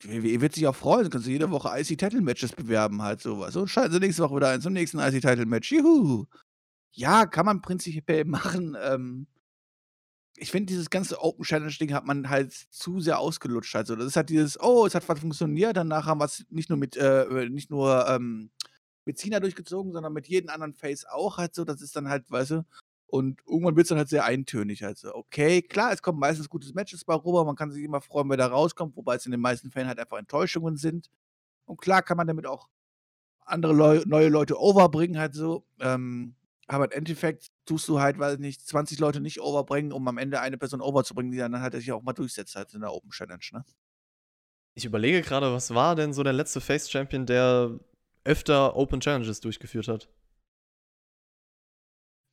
Speaker 3: WWE wird sich auch freuen, dann kannst du jede Woche IC-Title-Matches bewerben, halt sowas. Und schalten sie nächste Woche wieder ein zum nächsten IC-Title-Match. Juhu! Ja, kann man prinzipiell [laughs] machen. Ähm, ich finde, dieses ganze Open Challenge-Ding hat man halt zu sehr ausgelutscht. Also, das ist halt dieses, oh, es hat was funktioniert, danach haben wir es nicht nur mit, äh, nicht nur ähm, mit Cena durchgezogen, sondern mit jedem anderen Face auch halt so. Das ist dann halt, weißt du, und irgendwann wird es dann halt sehr eintönig. Also, okay, klar, es kommen meistens gute Matches bei rüber. Man kann sich immer freuen, wer da rauskommt, wobei es in den meisten Fällen halt einfach Enttäuschungen sind. Und klar kann man damit auch andere Leu neue Leute overbringen, halt so. Ähm, aber im Endeffekt tust du halt, weil nicht 20 Leute nicht overbringen, um am Ende eine Person overzubringen, die dann halt sich auch mal durchsetzt halt in der Open Challenge, ne?
Speaker 2: Ich überlege gerade, was war denn so der letzte Face Champion, der öfter Open Challenges durchgeführt hat?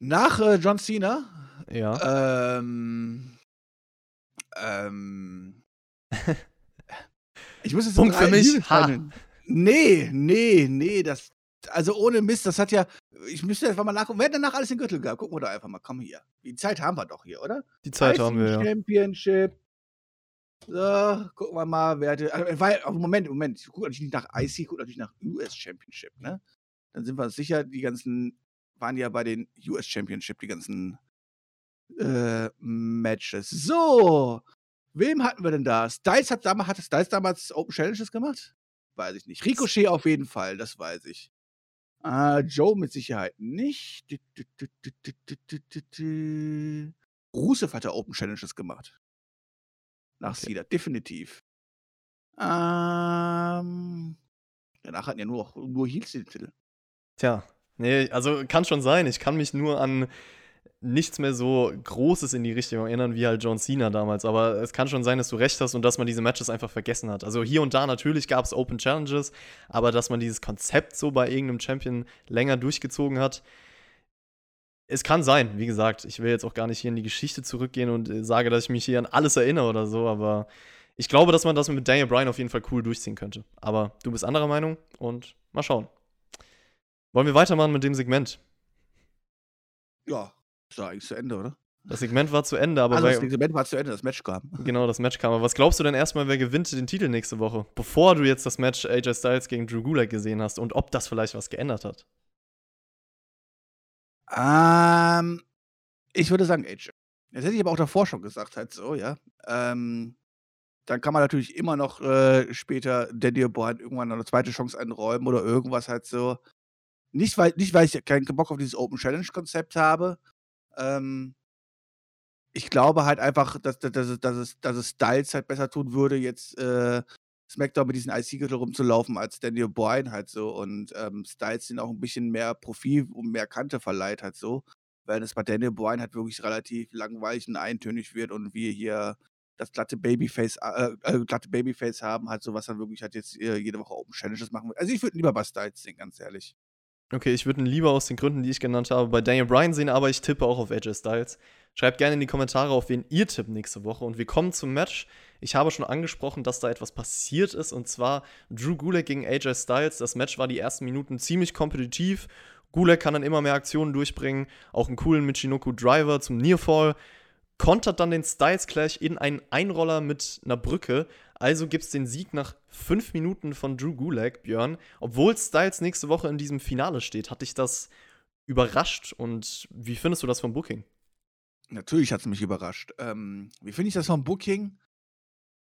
Speaker 3: Nach äh, John Cena?
Speaker 2: Ja.
Speaker 3: Ähm. Ähm. [laughs] ich muss jetzt
Speaker 2: Punkt für mich.
Speaker 3: Nee, nee, nee, das. Also ohne Mist, das hat ja. Ich müsste einfach mal nachgucken. Wer hat danach alles in Gürtel gehabt? Gucken wir doch einfach mal. Komm hier. Die Zeit haben wir doch hier, oder?
Speaker 2: Die Zeit haben wir, ja.
Speaker 3: Championship. So, gucken wir mal, wer hatte. Also, weil, Moment, Moment. Ich gucke natürlich nicht nach IC, ich gucke natürlich nach US Championship, ne? Dann sind wir uns sicher, die ganzen waren ja bei den US Championship, die ganzen äh, Matches. So, wem hatten wir denn da? Styles hat, damals, hat Styles damals Open Challenges gemacht? Weiß ich nicht. Ricochet auf jeden Fall, das weiß ich. Äh, Joe mit Sicherheit nicht. Rusev hat er Open Challenges gemacht. Nach okay. Cedar, definitiv. Ähm, danach hatten ja nur, nur Heels den Titel.
Speaker 2: Tja, nee, also kann schon sein. Ich kann mich nur an nichts mehr so Großes in die Richtung erinnern wie halt John Cena damals. Aber es kann schon sein, dass du recht hast und dass man diese Matches einfach vergessen hat. Also hier und da natürlich gab es Open Challenges, aber dass man dieses Konzept so bei irgendeinem Champion länger durchgezogen hat, es kann sein, wie gesagt. Ich will jetzt auch gar nicht hier in die Geschichte zurückgehen und äh, sage, dass ich mich hier an alles erinnere oder so, aber ich glaube, dass man das mit Daniel Bryan auf jeden Fall cool durchziehen könnte. Aber du bist anderer Meinung und mal schauen. Wollen wir weitermachen mit dem Segment?
Speaker 3: Ja, ist doch eigentlich zu Ende, oder?
Speaker 2: Das Segment war zu Ende, aber.
Speaker 3: Also das Segment war zu Ende, das Match kam. [laughs]
Speaker 2: Genau, das Match kam. Aber was glaubst du denn erstmal, wer gewinnt den Titel nächste Woche? Bevor du jetzt das Match AJ Styles gegen Drew Gulak gesehen hast und ob das vielleicht was geändert hat?
Speaker 3: Ähm, ich würde sagen AJ. Das hätte ich aber auch davor schon gesagt, halt so, ja. Ähm, dann kann man natürlich immer noch äh, später Daniel Bryan irgendwann eine zweite Chance einräumen oder irgendwas halt so. Nicht, weil, nicht, weil ich keinen Bock auf dieses Open Challenge-Konzept habe. Ähm, ich glaube halt einfach, dass, dass, dass, dass, es, dass es Styles halt besser tun würde, jetzt äh, SmackDown mit diesen IC-Gürtel rumzulaufen als Daniel Bryan halt so. Und ähm, Styles sind auch ein bisschen mehr Profil und mehr Kante verleiht halt so. Weil es bei Daniel Bryan halt wirklich relativ langweilig und eintönig wird und wir hier das glatte Babyface, äh, äh, glatte Babyface haben, halt so, was dann wirklich halt jetzt äh, jede Woche Open Challenges machen wird. Also ich würde lieber bei Styles sehen, ganz ehrlich.
Speaker 2: Okay, ich würde ihn lieber aus den Gründen, die ich genannt habe, bei Daniel Bryan sehen, aber ich tippe auch auf AJ Styles. Schreibt gerne in die Kommentare, auf wen ihr tippt nächste Woche. Und wir kommen zum Match. Ich habe schon angesprochen, dass da etwas passiert ist. Und zwar Drew Gulak gegen AJ Styles. Das Match war die ersten Minuten ziemlich kompetitiv. Gulak kann dann immer mehr Aktionen durchbringen. Auch einen coolen Michinoku Driver zum Nearfall. Kontert dann den Styles Clash in einen Einroller mit einer Brücke. Also gibt es den Sieg nach fünf Minuten von Drew Gulak, Björn. Obwohl Styles nächste Woche in diesem Finale steht, hat dich das überrascht. Und wie findest du das vom Booking?
Speaker 3: Natürlich hat es mich überrascht. Ähm, wie finde ich das vom Booking?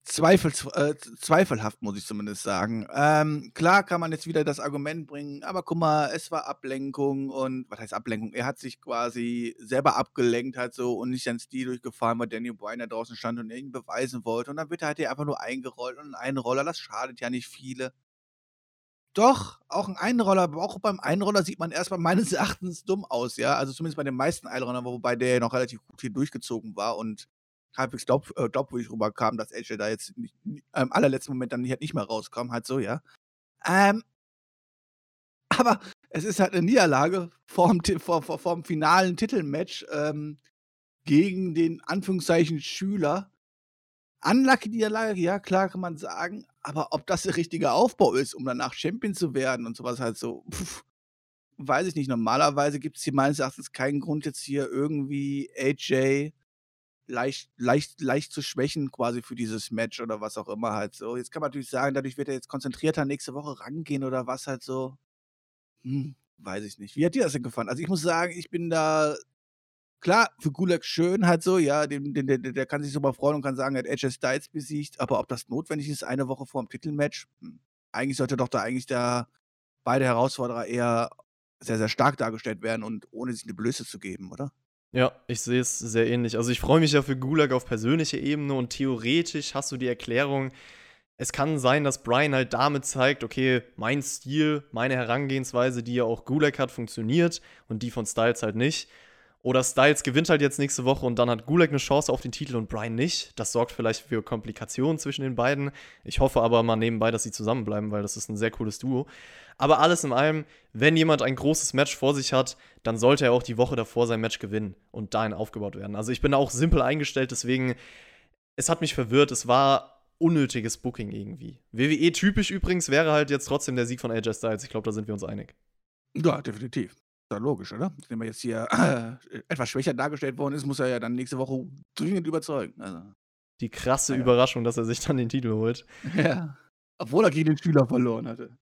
Speaker 3: Zweifel, äh, zweifelhaft, muss ich zumindest sagen. Ähm, klar kann man jetzt wieder das Argument bringen, aber guck mal, es war Ablenkung und was heißt Ablenkung? Er hat sich quasi selber abgelenkt halt so und nicht seinen Stil durchgefahren, weil Daniel Bryan da draußen stand und ihn beweisen wollte. Und dann wird er halt einfach nur eingerollt und ein Roller, das schadet ja nicht viele. Doch, auch ein Einroller, aber auch beim Einroller sieht man erstmal meines [laughs] Erachtens dumm aus, ja. Also zumindest bei den meisten Einrollern, wobei der ja noch relativ gut hier durchgezogen war und halbwegs glaub, äh, glaubwürdig rüberkam, dass AJ da jetzt nicht, im allerletzten Moment dann halt nicht mehr rauskam, halt so, ja. Ähm, aber es ist halt eine Niederlage vorm, vor, vor, vorm finalen Titelmatch ähm, gegen den Anführungszeichen Schüler. Unlucky Niederlage, ja, klar kann man sagen, aber ob das der richtige Aufbau ist, um danach Champion zu werden und sowas halt so, pff, weiß ich nicht. Normalerweise gibt es hier meines Erachtens keinen Grund, jetzt hier irgendwie AJ leicht, leicht, leicht zu schwächen, quasi für dieses Match oder was auch immer halt so. Jetzt kann man natürlich sagen, dadurch wird er jetzt konzentrierter nächste Woche rangehen oder was halt so. Hm, weiß ich nicht. Wie hat dir das denn gefallen? Also ich muss sagen, ich bin da klar, für Gulak schön halt so, ja, den, den, der, der kann sich super freuen und kann sagen, er hat AJ Styles besiegt, aber ob das notwendig ist, eine Woche vor dem Titelmatch, hm, eigentlich sollte doch da eigentlich da beide Herausforderer eher sehr, sehr stark dargestellt werden und ohne sich eine Blöße zu geben, oder?
Speaker 2: Ja, ich sehe es sehr ähnlich. Also ich freue mich ja für Gulag auf persönlicher Ebene und theoretisch hast du die Erklärung, es kann sein, dass Brian halt damit zeigt, okay, mein Stil, meine Herangehensweise, die ja auch Gulak hat, funktioniert und die von Styles halt nicht. Oder Styles gewinnt halt jetzt nächste Woche und dann hat Gulak eine Chance auf den Titel und Brian nicht. Das sorgt vielleicht für Komplikationen zwischen den beiden. Ich hoffe aber mal nebenbei, dass sie zusammenbleiben, weil das ist ein sehr cooles Duo. Aber alles in allem, wenn jemand ein großes Match vor sich hat, dann sollte er auch die Woche davor sein Match gewinnen und dahin aufgebaut werden. Also ich bin auch simpel eingestellt, deswegen, es hat mich verwirrt. Es war unnötiges Booking irgendwie. WWE typisch übrigens wäre halt jetzt trotzdem der Sieg von AJ Styles. Ich glaube, da sind wir uns einig.
Speaker 3: Ja, definitiv. Ist ja logisch, oder? Wenn er jetzt hier äh, etwas schwächer dargestellt worden ist, muss er ja dann nächste Woche dringend überzeugen. Also.
Speaker 2: Die krasse
Speaker 3: Ja.
Speaker 2: Überraschung, dass er sich dann den Titel holt. [laughs]
Speaker 3: Ja. Obwohl er gegen den Schüler verloren hatte.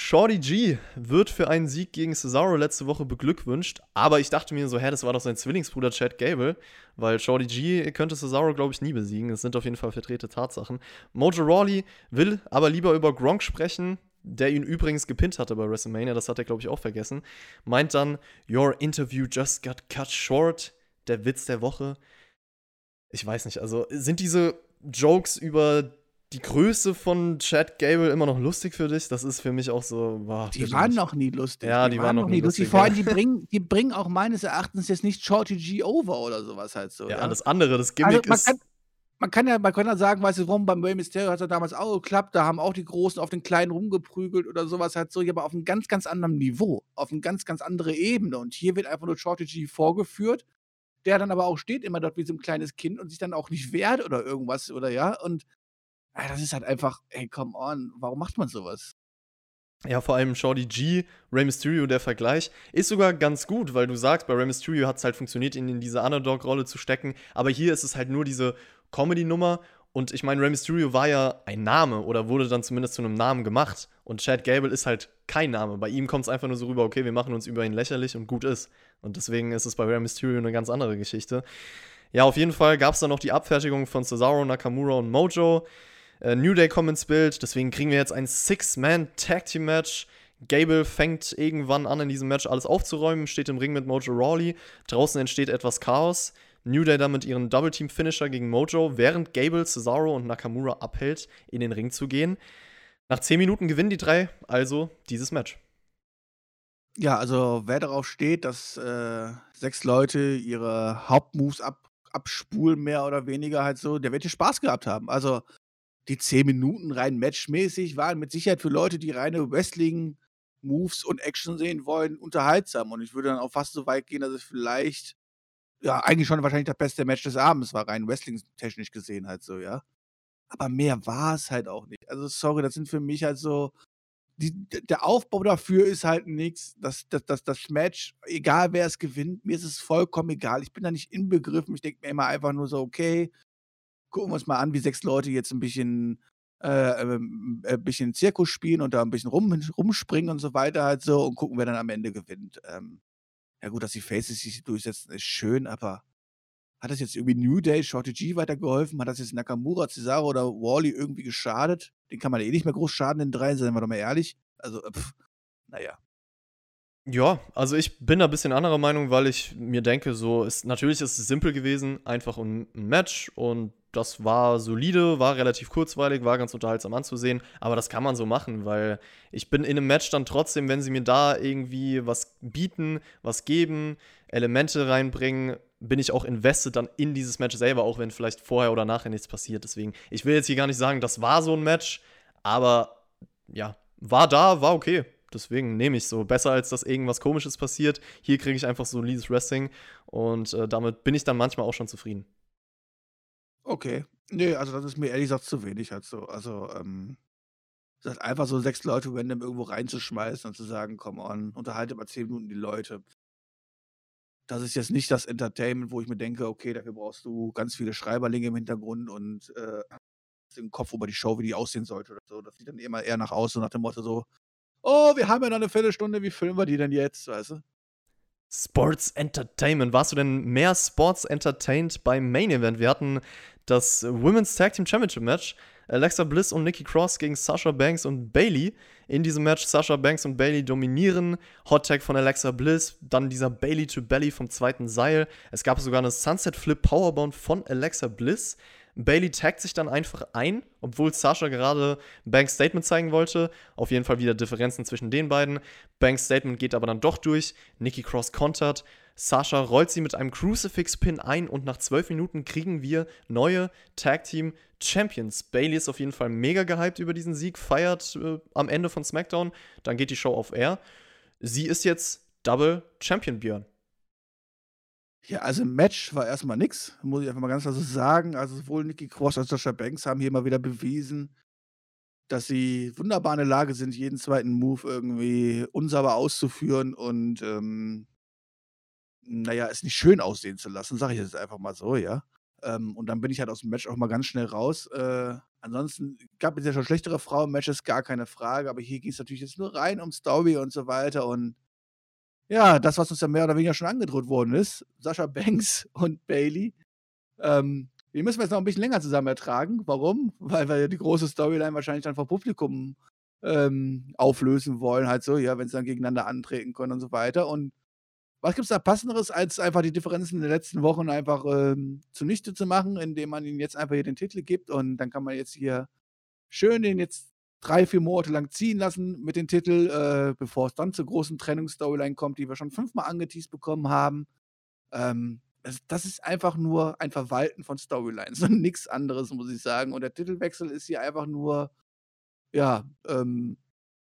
Speaker 2: Shorty G wird für einen Sieg gegen Cesaro letzte Woche beglückwünscht, aber ich dachte mir so, hä, das war doch sein Zwillingsbruder Chad Gable, weil Shorty G könnte Cesaro, glaube ich, nie besiegen. Das sind auf jeden Fall verdrehte Tatsachen. Mojo Rawley will aber lieber über Gronk sprechen, der ihn übrigens gepinnt hatte bei WrestleMania, das hat er, glaube ich, auch vergessen. Meint dann, Your interview just got cut short, der Witz der Woche. Ich weiß nicht, also sind diese Jokes über die Größe von Chad Gable immer noch lustig für dich? Das ist für mich auch so. Boah,
Speaker 3: Die waren
Speaker 2: nicht.
Speaker 3: noch nie lustig.
Speaker 2: Ja, die waren noch nie lustig,
Speaker 3: Vor allem, die bringen, die bringen auch meines Erachtens jetzt nicht Shorty G over oder sowas halt so.
Speaker 2: Ja,
Speaker 3: Ja,
Speaker 2: das andere, das Gimmick
Speaker 3: also, man,
Speaker 2: ist.
Speaker 3: kann, man, kann ja, man kann ja sagen, weißt du, warum beim Rey Mysterio hat er damals auch geklappt, da haben auch die Großen auf den Kleinen rumgeprügelt oder sowas halt so, aber auf einem ganz, ganz anderen Niveau, auf eine ganz, ganz andere Ebene. Und hier wird einfach nur Shorty G vorgeführt, der dann aber auch steht immer dort wie so ein kleines Kind und sich dann auch nicht wehrt oder irgendwas oder ja. Und das ist halt einfach, ey, come on, warum macht man sowas?
Speaker 2: Ja, vor allem Shorty G, Rey Mysterio, der Vergleich, ist sogar ganz gut, weil du sagst, bei Rey Mysterio hat es halt funktioniert, ihn in diese Underdog-Rolle zu stecken. Aber hier ist es halt nur diese Comedy-Nummer. Und ich meine, Rey Mysterio war ja ein Name oder wurde dann zumindest zu einem Namen gemacht. Und Chad Gable ist halt kein Name. Bei ihm kommt es einfach nur so rüber, okay, wir machen uns über ihn lächerlich und gut ist. Und deswegen ist es bei Rey Mysterio eine ganz andere Geschichte. Ja, auf jeden Fall gab es dann noch die Abfertigung von Cesaro, Nakamura und Mojo. Äh, New Day kommen ins Bild, deswegen kriegen wir jetzt ein Six-Man-Tag-Team-Match. Gable fängt irgendwann an, in diesem Match alles aufzuräumen, steht im Ring mit Mojo Rawley. Draußen entsteht etwas Chaos. New Day dann mit ihren Double-Team-Finisher gegen Mojo, während Gable, Cesaro und Nakamura abhält, in den Ring zu gehen. Nach 10 Minuten gewinnen die drei also dieses Match.
Speaker 3: Ja, also wer darauf steht, dass äh, sechs Leute ihre Hauptmoves ab, abspulen, mehr oder weniger halt so, der wird hier Spaß gehabt haben. Also die zehn Minuten rein matchmäßig waren mit Sicherheit für Leute, die reine Wrestling-Moves und Action sehen wollen, unterhaltsam. Und ich würde dann auch fast so weit gehen, dass es vielleicht, ja, eigentlich schon wahrscheinlich das beste Match des Abends war, rein wrestling-technisch gesehen halt so, ja. Aber mehr war es halt auch nicht. Also sorry, das sind für mich halt so, die, der Aufbau dafür ist halt nichts. Das, das, das, das Match, egal wer es gewinnt, mir ist es vollkommen egal. Ich bin da nicht inbegriffen. Ich denke mir immer einfach nur so, okay, gucken wir uns mal an, wie sechs Leute jetzt ein bisschen, äh, ähm, ein bisschen Zirkus spielen und da ein bisschen rum, rumspringen und so weiter halt so und gucken, wer dann am Ende gewinnt. Ähm, ja gut, dass die Faces sich durchsetzen, ist schön, aber hat das jetzt irgendwie New Day, Shorty G weitergeholfen? Hat das jetzt Nakamura, Cesaro oder Wally irgendwie geschadet? Den kann man eh nicht mehr groß schaden, den drei, seien wir doch mal ehrlich. Also, äh, pff, naja.
Speaker 2: Ja, also ich bin da ein bisschen anderer Meinung, weil ich mir denke, so ist natürlich ist es simpel gewesen, einfach ein ein Match und das war solide, war relativ kurzweilig, war ganz unterhaltsam anzusehen, aber das kann man so machen, weil ich bin in einem Match dann trotzdem, wenn sie mir da irgendwie was bieten, was geben, Elemente reinbringen, bin ich auch invested dann in dieses Match selber, auch wenn vielleicht vorher oder nachher nichts passiert. Deswegen, ich will jetzt hier gar nicht sagen, das war so ein Match, aber ja, war da, war okay. Deswegen nehme ich so. Besser als dass irgendwas Komisches passiert. Hier kriege ich einfach solides Wrestling und äh, damit bin ich dann manchmal auch schon zufrieden.
Speaker 3: Okay. Nee, also das ist mir ehrlich gesagt zu wenig halt so. Also, ähm, das ist einfach so sechs Leute random irgendwo reinzuschmeißen und zu sagen, come on, unterhalte mal zehn Minuten die Leute. Das ist jetzt nicht das Entertainment, wo ich mir denke, okay, dafür brauchst du ganz viele Schreiberlinge im Hintergrund und äh, im Kopf über die Show, wie die aussehen sollte oder so. Das sieht dann immer eher nach so nach dem Motto so, oh, wir haben ja noch eine Viertelstunde, wie filmen wir die denn jetzt, weißt du?
Speaker 2: Sports Entertainment. Warst du denn mehr Sports entertained beim Main Event? Wir hatten das Women's Tag Team Championship Match. Alexa Bliss und Nikki Cross gegen Sasha Banks und Bailey. In diesem Match Sasha Banks und Bailey dominieren. Hot Tag von Alexa Bliss, dann dieser Bailey to Belly vom zweiten Seil. Es gab sogar eine Sunset Flip Powerbomb von Alexa Bliss Bailey taggt sich dann einfach ein, obwohl Sasha gerade Banks Statement zeigen wollte. Auf jeden Fall wieder Differenzen zwischen den beiden. Banks Statement geht aber dann doch durch. Nikki Cross kontert. Sasha rollt sie mit einem Crucifix-Pin ein und nach zwölf Minuten kriegen wir neue Tag Team Champions. Bailey ist auf jeden Fall mega gehypt über diesen Sieg, feiert äh, am Ende von SmackDown. Dann geht die Show auf Air. Sie ist jetzt Double Champion Björn.
Speaker 3: Ja, also im Match war erstmal nix, muss ich einfach mal ganz klar so sagen. Also sowohl Nikki Cross als auch Sasha Banks haben hier mal wieder bewiesen, dass sie wunderbar in der Lage sind, jeden zweiten Move irgendwie unsauber auszuführen und ähm, naja, es nicht schön aussehen zu lassen, sage ich jetzt einfach mal so, ja. Ähm, und dann bin ich halt aus dem Match auch mal ganz schnell raus. Äh, ansonsten gab es ja schon schlechtere Frauen-Matches, gar keine Frage, aber hier ging es natürlich jetzt nur rein um Story und so weiter und ja, das, was uns ja mehr oder weniger schon angedroht worden ist, Sascha Banks [laughs] und Bailey, ähm, die müssen wir jetzt noch ein bisschen länger zusammen ertragen. Warum? Weil wir die große Storyline wahrscheinlich dann vor Publikum ähm, auflösen wollen, halt so, ja, wenn sie dann gegeneinander antreten können und so weiter. Und was gibt es da passenderes, als einfach die Differenzen den letzten Wochen einfach ähm, zunichte zu machen, indem man ihnen jetzt einfach hier den Titel gibt und dann kann man jetzt hier schön den jetzt drei, vier Monate lang ziehen lassen mit dem Titel, äh, bevor es dann zur großen Trennungsstoryline kommt, die wir schon fünfmal angeteased bekommen haben. Ähm, das, das, ist einfach nur ein Verwalten von Storylines [laughs] und nichts anderes, muss ich sagen. Und der Titelwechsel ist hier einfach nur, ja, ähm,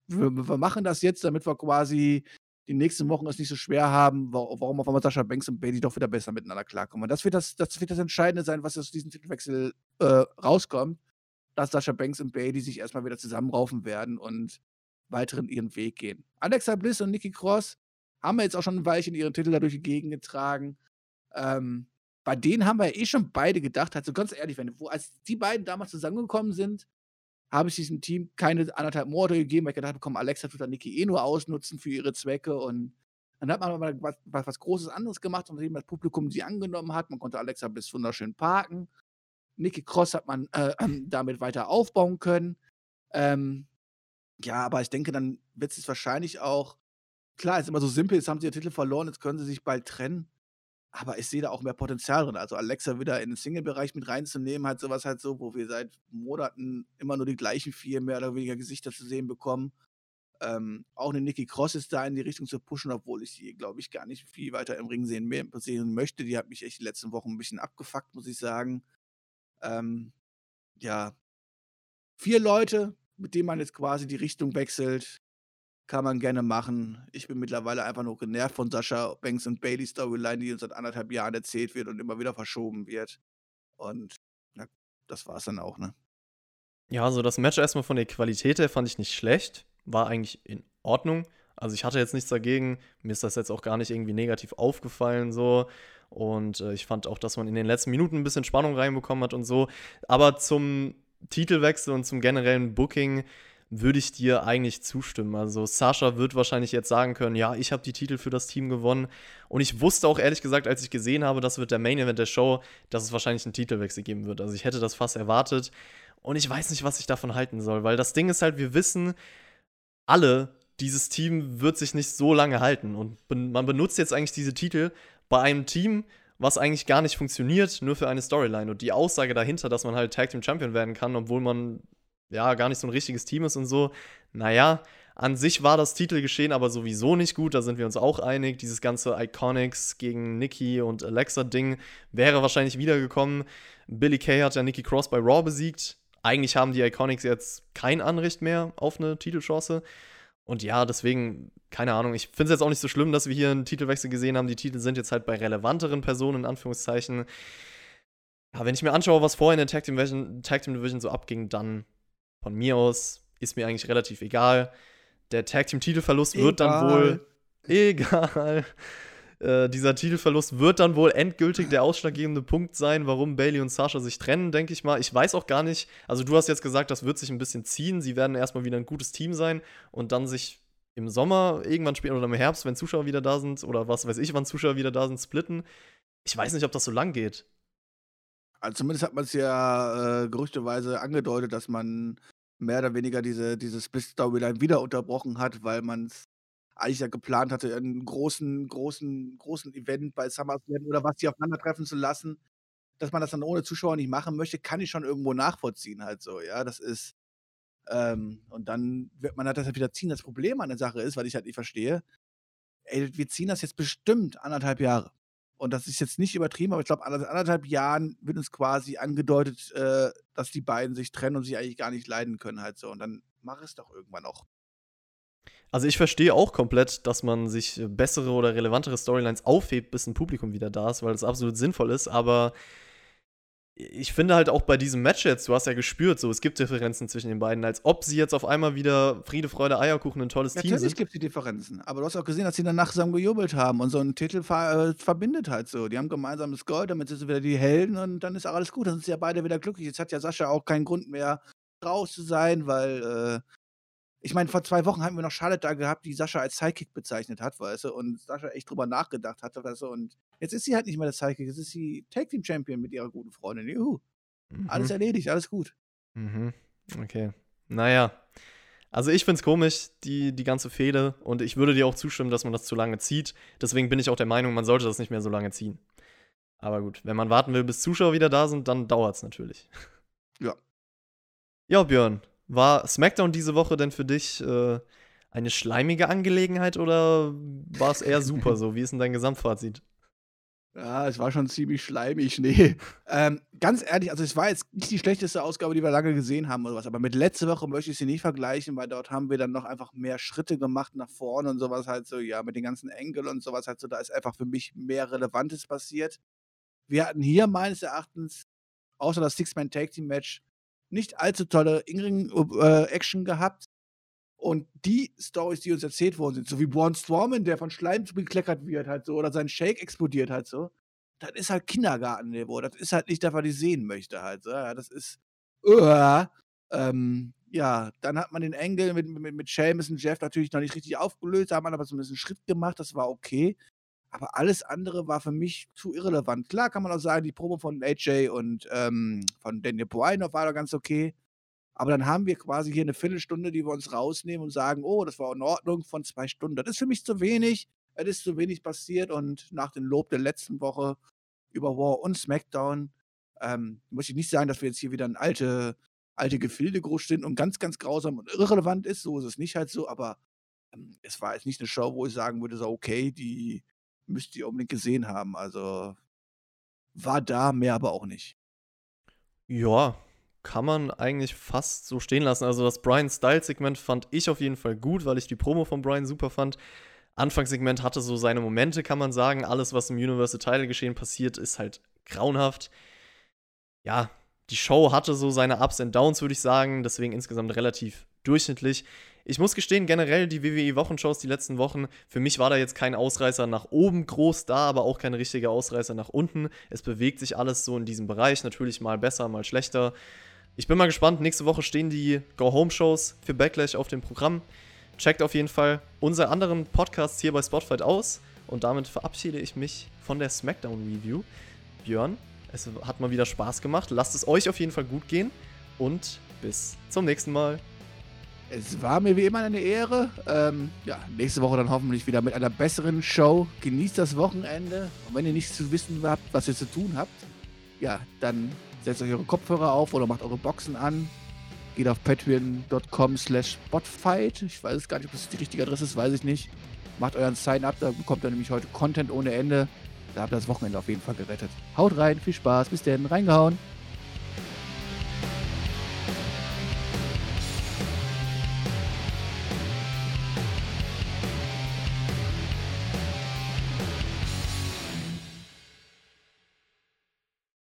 Speaker 3: wir, wir, machen das jetzt, damit wir quasi die nächsten Wochen es nicht so schwer haben, warum auf einmal Sascha Banks und Bailey doch wieder besser miteinander klarkommen. Und das wird das, das, wird das Entscheidende sein, was aus diesem Titelwechsel äh, rauskommt dass Sascha Banks und Bailey sich erstmal wieder zusammenraufen werden und weiteren ihren Weg gehen. Alexa Bliss und Nikki Cross haben wir jetzt auch schon ein Weilchen ihren Titel dadurch die Gegend getragen. Ähm, bei denen haben wir ja eh schon beide gedacht, also ganz ehrlich, wenn, wo, als die beiden damals zusammengekommen sind, habe ich diesem Team keine anderthalb Monate gegeben, weil ich gedacht habe, komm, Alexa tut dann Nikki eh nur ausnutzen für ihre Zwecke und dann hat man aber was, was, was Großes anderes gemacht, und das Publikum sie angenommen hat. Man konnte Alexa Bliss wunderschön parken. Nicky Cross hat man äh, [clears throat] damit weiter aufbauen können. Ähm, ja, aber ich denke, dann wird es wahrscheinlich auch, klar, ist immer so simpel, jetzt haben sie den Titel verloren, jetzt können sie sich bald trennen. Aber ich sehe da auch mehr Potenzial drin. Also Alexa wieder in den Single-Bereich mit reinzunehmen, halt sowas halt so, wo wir seit Monaten immer nur die gleichen vier mehr oder weniger Gesichter zu sehen bekommen. Ähm, auch eine Nikki Cross ist da in die Richtung zu pushen, obwohl ich sie, glaube ich, gar nicht viel weiter im Ring sehen, mehr, sehen möchte. Die hat mich echt die letzten Wochen ein bisschen abgefuckt, muss ich sagen. Ähm, ja, vier Leute, mit denen man jetzt quasi die Richtung wechselt, kann man gerne machen. Ich bin mittlerweile einfach nur genervt von Sascha Banks und Bailey Storyline, die uns seit anderthalb Jahren erzählt wird und immer wieder verschoben wird. Und ja, das war's dann auch, ne?
Speaker 2: Ja, also das Match erstmal von der Qualität her fand ich nicht schlecht. War eigentlich in Ordnung. Also ich hatte jetzt nichts dagegen. Mir ist das jetzt auch gar nicht irgendwie negativ aufgefallen so. Und äh, ich fand auch, dass man in den letzten Minuten ein bisschen Spannung reinbekommen hat und so. Aber zum Titelwechsel und zum generellen Booking würde ich dir eigentlich zustimmen. Also Sascha wird wahrscheinlich jetzt sagen können, ja, ich habe die Titel für das Team gewonnen. Und ich wusste auch ehrlich gesagt, als ich gesehen habe, das wird der Main Event der Show, dass es wahrscheinlich einen Titelwechsel geben wird. Also ich hätte das fast erwartet. Und ich weiß nicht, was ich davon halten soll, weil das Ding ist halt, wir wissen alle, dieses Team wird sich nicht so lange halten. Und man benutzt jetzt eigentlich diese Titel bei einem Team, was eigentlich gar nicht funktioniert, nur für eine Storyline. Und die Aussage dahinter, dass man halt Tag Team Champion werden kann, obwohl man ja gar nicht so ein richtiges Team ist und so, naja, an sich war das Titelgeschehen aber sowieso nicht gut, da sind wir uns auch einig. Dieses ganze Iconics gegen Nikki und Alexa-Ding wäre wahrscheinlich wiedergekommen. Billy Kay hat ja Nikki Cross bei Raw besiegt. Eigentlich haben die Iconics jetzt kein Anrecht mehr auf eine Titelchance. Und ja, deswegen, keine Ahnung, ich finde es jetzt auch nicht so schlimm, dass wir hier einen Titelwechsel gesehen haben. Die Titel sind jetzt halt bei relevanteren Personen, in Anführungszeichen. Ja, wenn ich mir anschaue, was vorher in der Tag Team, Division, Tag Team Division so abging, dann von mir aus ist mir eigentlich relativ egal. Der Tag Team Titelverlust wird dann wohl egal. Äh, dieser Titelverlust wird dann wohl endgültig der ausschlaggebende Punkt sein, warum Bailey und Sasha sich trennen, denke ich mal. Ich weiß auch gar nicht, also du hast jetzt gesagt, das wird sich ein bisschen ziehen. Sie werden erstmal wieder ein gutes Team sein und dann sich im Sommer irgendwann spielen oder im Herbst, wenn Zuschauer wieder da sind oder was weiß ich, wann Zuschauer wieder da sind, splitten. Ich weiß nicht, ob das so lang geht.
Speaker 3: Also zumindest hat man es ja äh, gerüchteweise angedeutet, dass man mehr oder weniger diese, diese Split-Storyline wieder unterbrochen hat, weil man es eigentlich ja geplant hatte, einen großen, großen, großen Event bei SummerSlam oder was die aufeinandertreffen zu lassen. dass man das dann ohne Zuschauer nicht machen möchte, kann ich schon irgendwo nachvollziehen halt so, ja. Das ist, ähm, und dann wird man halt das halt wieder ziehen. Das Problem an der Sache ist, weil ich halt nicht verstehe, ey, wir ziehen das jetzt bestimmt anderthalb Jahre. Und das ist jetzt nicht übertrieben, aber ich glaube, anderthalb Jahren wird uns quasi angedeutet, äh, dass die beiden sich trennen und sich eigentlich gar nicht leiden können halt so. Und dann mach es doch irgendwann auch.
Speaker 2: Also ich verstehe auch komplett, dass man sich bessere oder relevantere Storylines aufhebt, bis ein Publikum wieder da ist, weil das absolut sinnvoll ist, aber ich finde halt auch bei diesem Match jetzt, du hast ja gespürt, so es gibt Differenzen zwischen den beiden, als ob sie jetzt auf einmal wieder Friede, Freude, Eierkuchen ein tolles
Speaker 3: ja,
Speaker 2: Team sind.
Speaker 3: Natürlich gibt es die Differenzen, aber du hast auch gesehen, dass sie danach zusammen gejubelt haben und so ein Titel ver äh, verbindet halt so. Die haben gemeinsames Gold, damit sind sie wieder die Helden und dann ist auch alles gut, dann sind sie ja beide wieder glücklich. Jetzt hat ja Sascha auch keinen Grund mehr raus zu sein, weil äh, ich meine, vor zwei Wochen haben wir noch Charlotte da gehabt, die Sascha als Sidekick bezeichnet hat, weißt du, und Sascha echt drüber nachgedacht hat, weißt du, und jetzt ist sie halt nicht mehr der Sidekick, jetzt ist sie Tag Team Champion mit ihrer guten Freundin. Juhu. Mhm. Alles erledigt, alles gut.
Speaker 2: Mhm. Okay. Naja. Also ich finde es komisch, die, die ganze Fehde, und ich würde dir auch zustimmen, dass man das zu lange zieht. Deswegen bin ich auch der Meinung, man sollte das nicht mehr so lange ziehen. Aber gut, wenn man warten will, bis Zuschauer wieder da sind, dann dauert es natürlich.
Speaker 3: Ja.
Speaker 2: Ja, Björn, war SmackDown diese Woche denn für dich äh, eine schleimige Angelegenheit oder war es eher super so? Wie ist denn dein Gesamtfazit?
Speaker 3: Ja, es war schon ziemlich schleimig, nee. [laughs] Ähm, ganz ehrlich, also es war jetzt nicht die schlechteste Ausgabe, die wir lange gesehen haben oder was, aber mit letzter Woche möchte ich sie nicht vergleichen, weil dort haben wir dann noch einfach mehr Schritte gemacht nach vorne und sowas halt so, ja, mit den ganzen Engeln und sowas halt so, da ist einfach für mich mehr Relevantes passiert. Wir hatten hier meines Erachtens, außer das Six-Man-Tag-Team-Match, nicht allzu tolle In-Ring-Action äh, gehabt. Und die Stories, die uns erzählt worden sind, so wie Braun Strowman, der von Schleim bekleckert wird, halt so, oder sein Shake explodiert halt so, das ist halt Kindergartenniveau. Das ist halt nicht, dass man die sehen möchte halt. So. Das ist. Uh, ähm, ja, dann hat man den Engel mit, mit, mit Seamus und Jeff natürlich noch nicht richtig aufgelöst, da hat man aber zumindest einen Schritt gemacht, das war okay. Aber alles andere war für mich zu irrelevant. Klar kann man auch sagen, die Probe von AJ und ähm, von Daniel Bryan war da ganz okay. Aber dann haben wir quasi hier eine Viertelstunde, die wir uns rausnehmen und sagen, oh, das war in Ordnung von zwei Stunden. Das ist für mich zu wenig. Es ist zu wenig passiert und nach dem Lob der letzten Woche über War und SmackDown ähm, muss ich nicht sagen, dass wir jetzt hier wieder in alte, alte Gefilde groß sind und ganz, ganz grausam und irrelevant ist. So ist es nicht halt so, aber ähm, es war jetzt nicht eine Show, wo ich sagen würde, so, okay, die müsst ihr unbedingt gesehen haben. Also war da, mehr aber auch nicht.
Speaker 2: Ja, kann man eigentlich fast so stehen lassen. Also das Brian Style-Segment fand ich auf jeden Fall gut, weil ich die Promo von Brian super fand. Anfangssegment hatte so seine Momente, kann man sagen. Alles, was im Universal Title geschehen passiert, ist halt grauenhaft. Ja, die Show hatte so seine Ups und Downs, würde ich sagen. Deswegen insgesamt relativ durchschnittlich. Ich muss gestehen, generell die WWE-Wochenshows die letzten Wochen, für mich war da jetzt kein Ausreißer nach oben groß da, aber auch kein richtiger Ausreißer nach unten. Es bewegt sich alles so in diesem Bereich, natürlich mal besser, mal schlechter. Ich bin mal gespannt. Nächste Woche stehen die Go-Home-Shows für Backlash auf dem Programm. Checkt auf jeden Fall unsere anderen Podcasts hier bei Spotfight aus. Und damit verabschiede ich mich von der SmackDown-Review. Björn, es hat mal wieder Spaß gemacht. Lasst es euch auf jeden Fall gut gehen. Und bis zum nächsten Mal.
Speaker 3: Es war mir wie immer eine Ehre. Ähm, ja, nächste Woche dann hoffentlich wieder mit einer besseren Show. Genießt das Wochenende. Und wenn ihr nichts zu wissen habt, was ihr zu tun habt, ja, dann setzt euch eure Kopfhörer auf oder macht eure Boxen an. Geht auf patreon.com slash botfight. Ich weiß gar nicht, ob das die richtige Adresse ist, weiß ich nicht. Macht euren Sign-up, da bekommt ihr nämlich heute Content ohne Ende. Da habt ihr das Wochenende auf jeden Fall gerettet. Haut rein, viel Spaß, bis denn, reingehauen.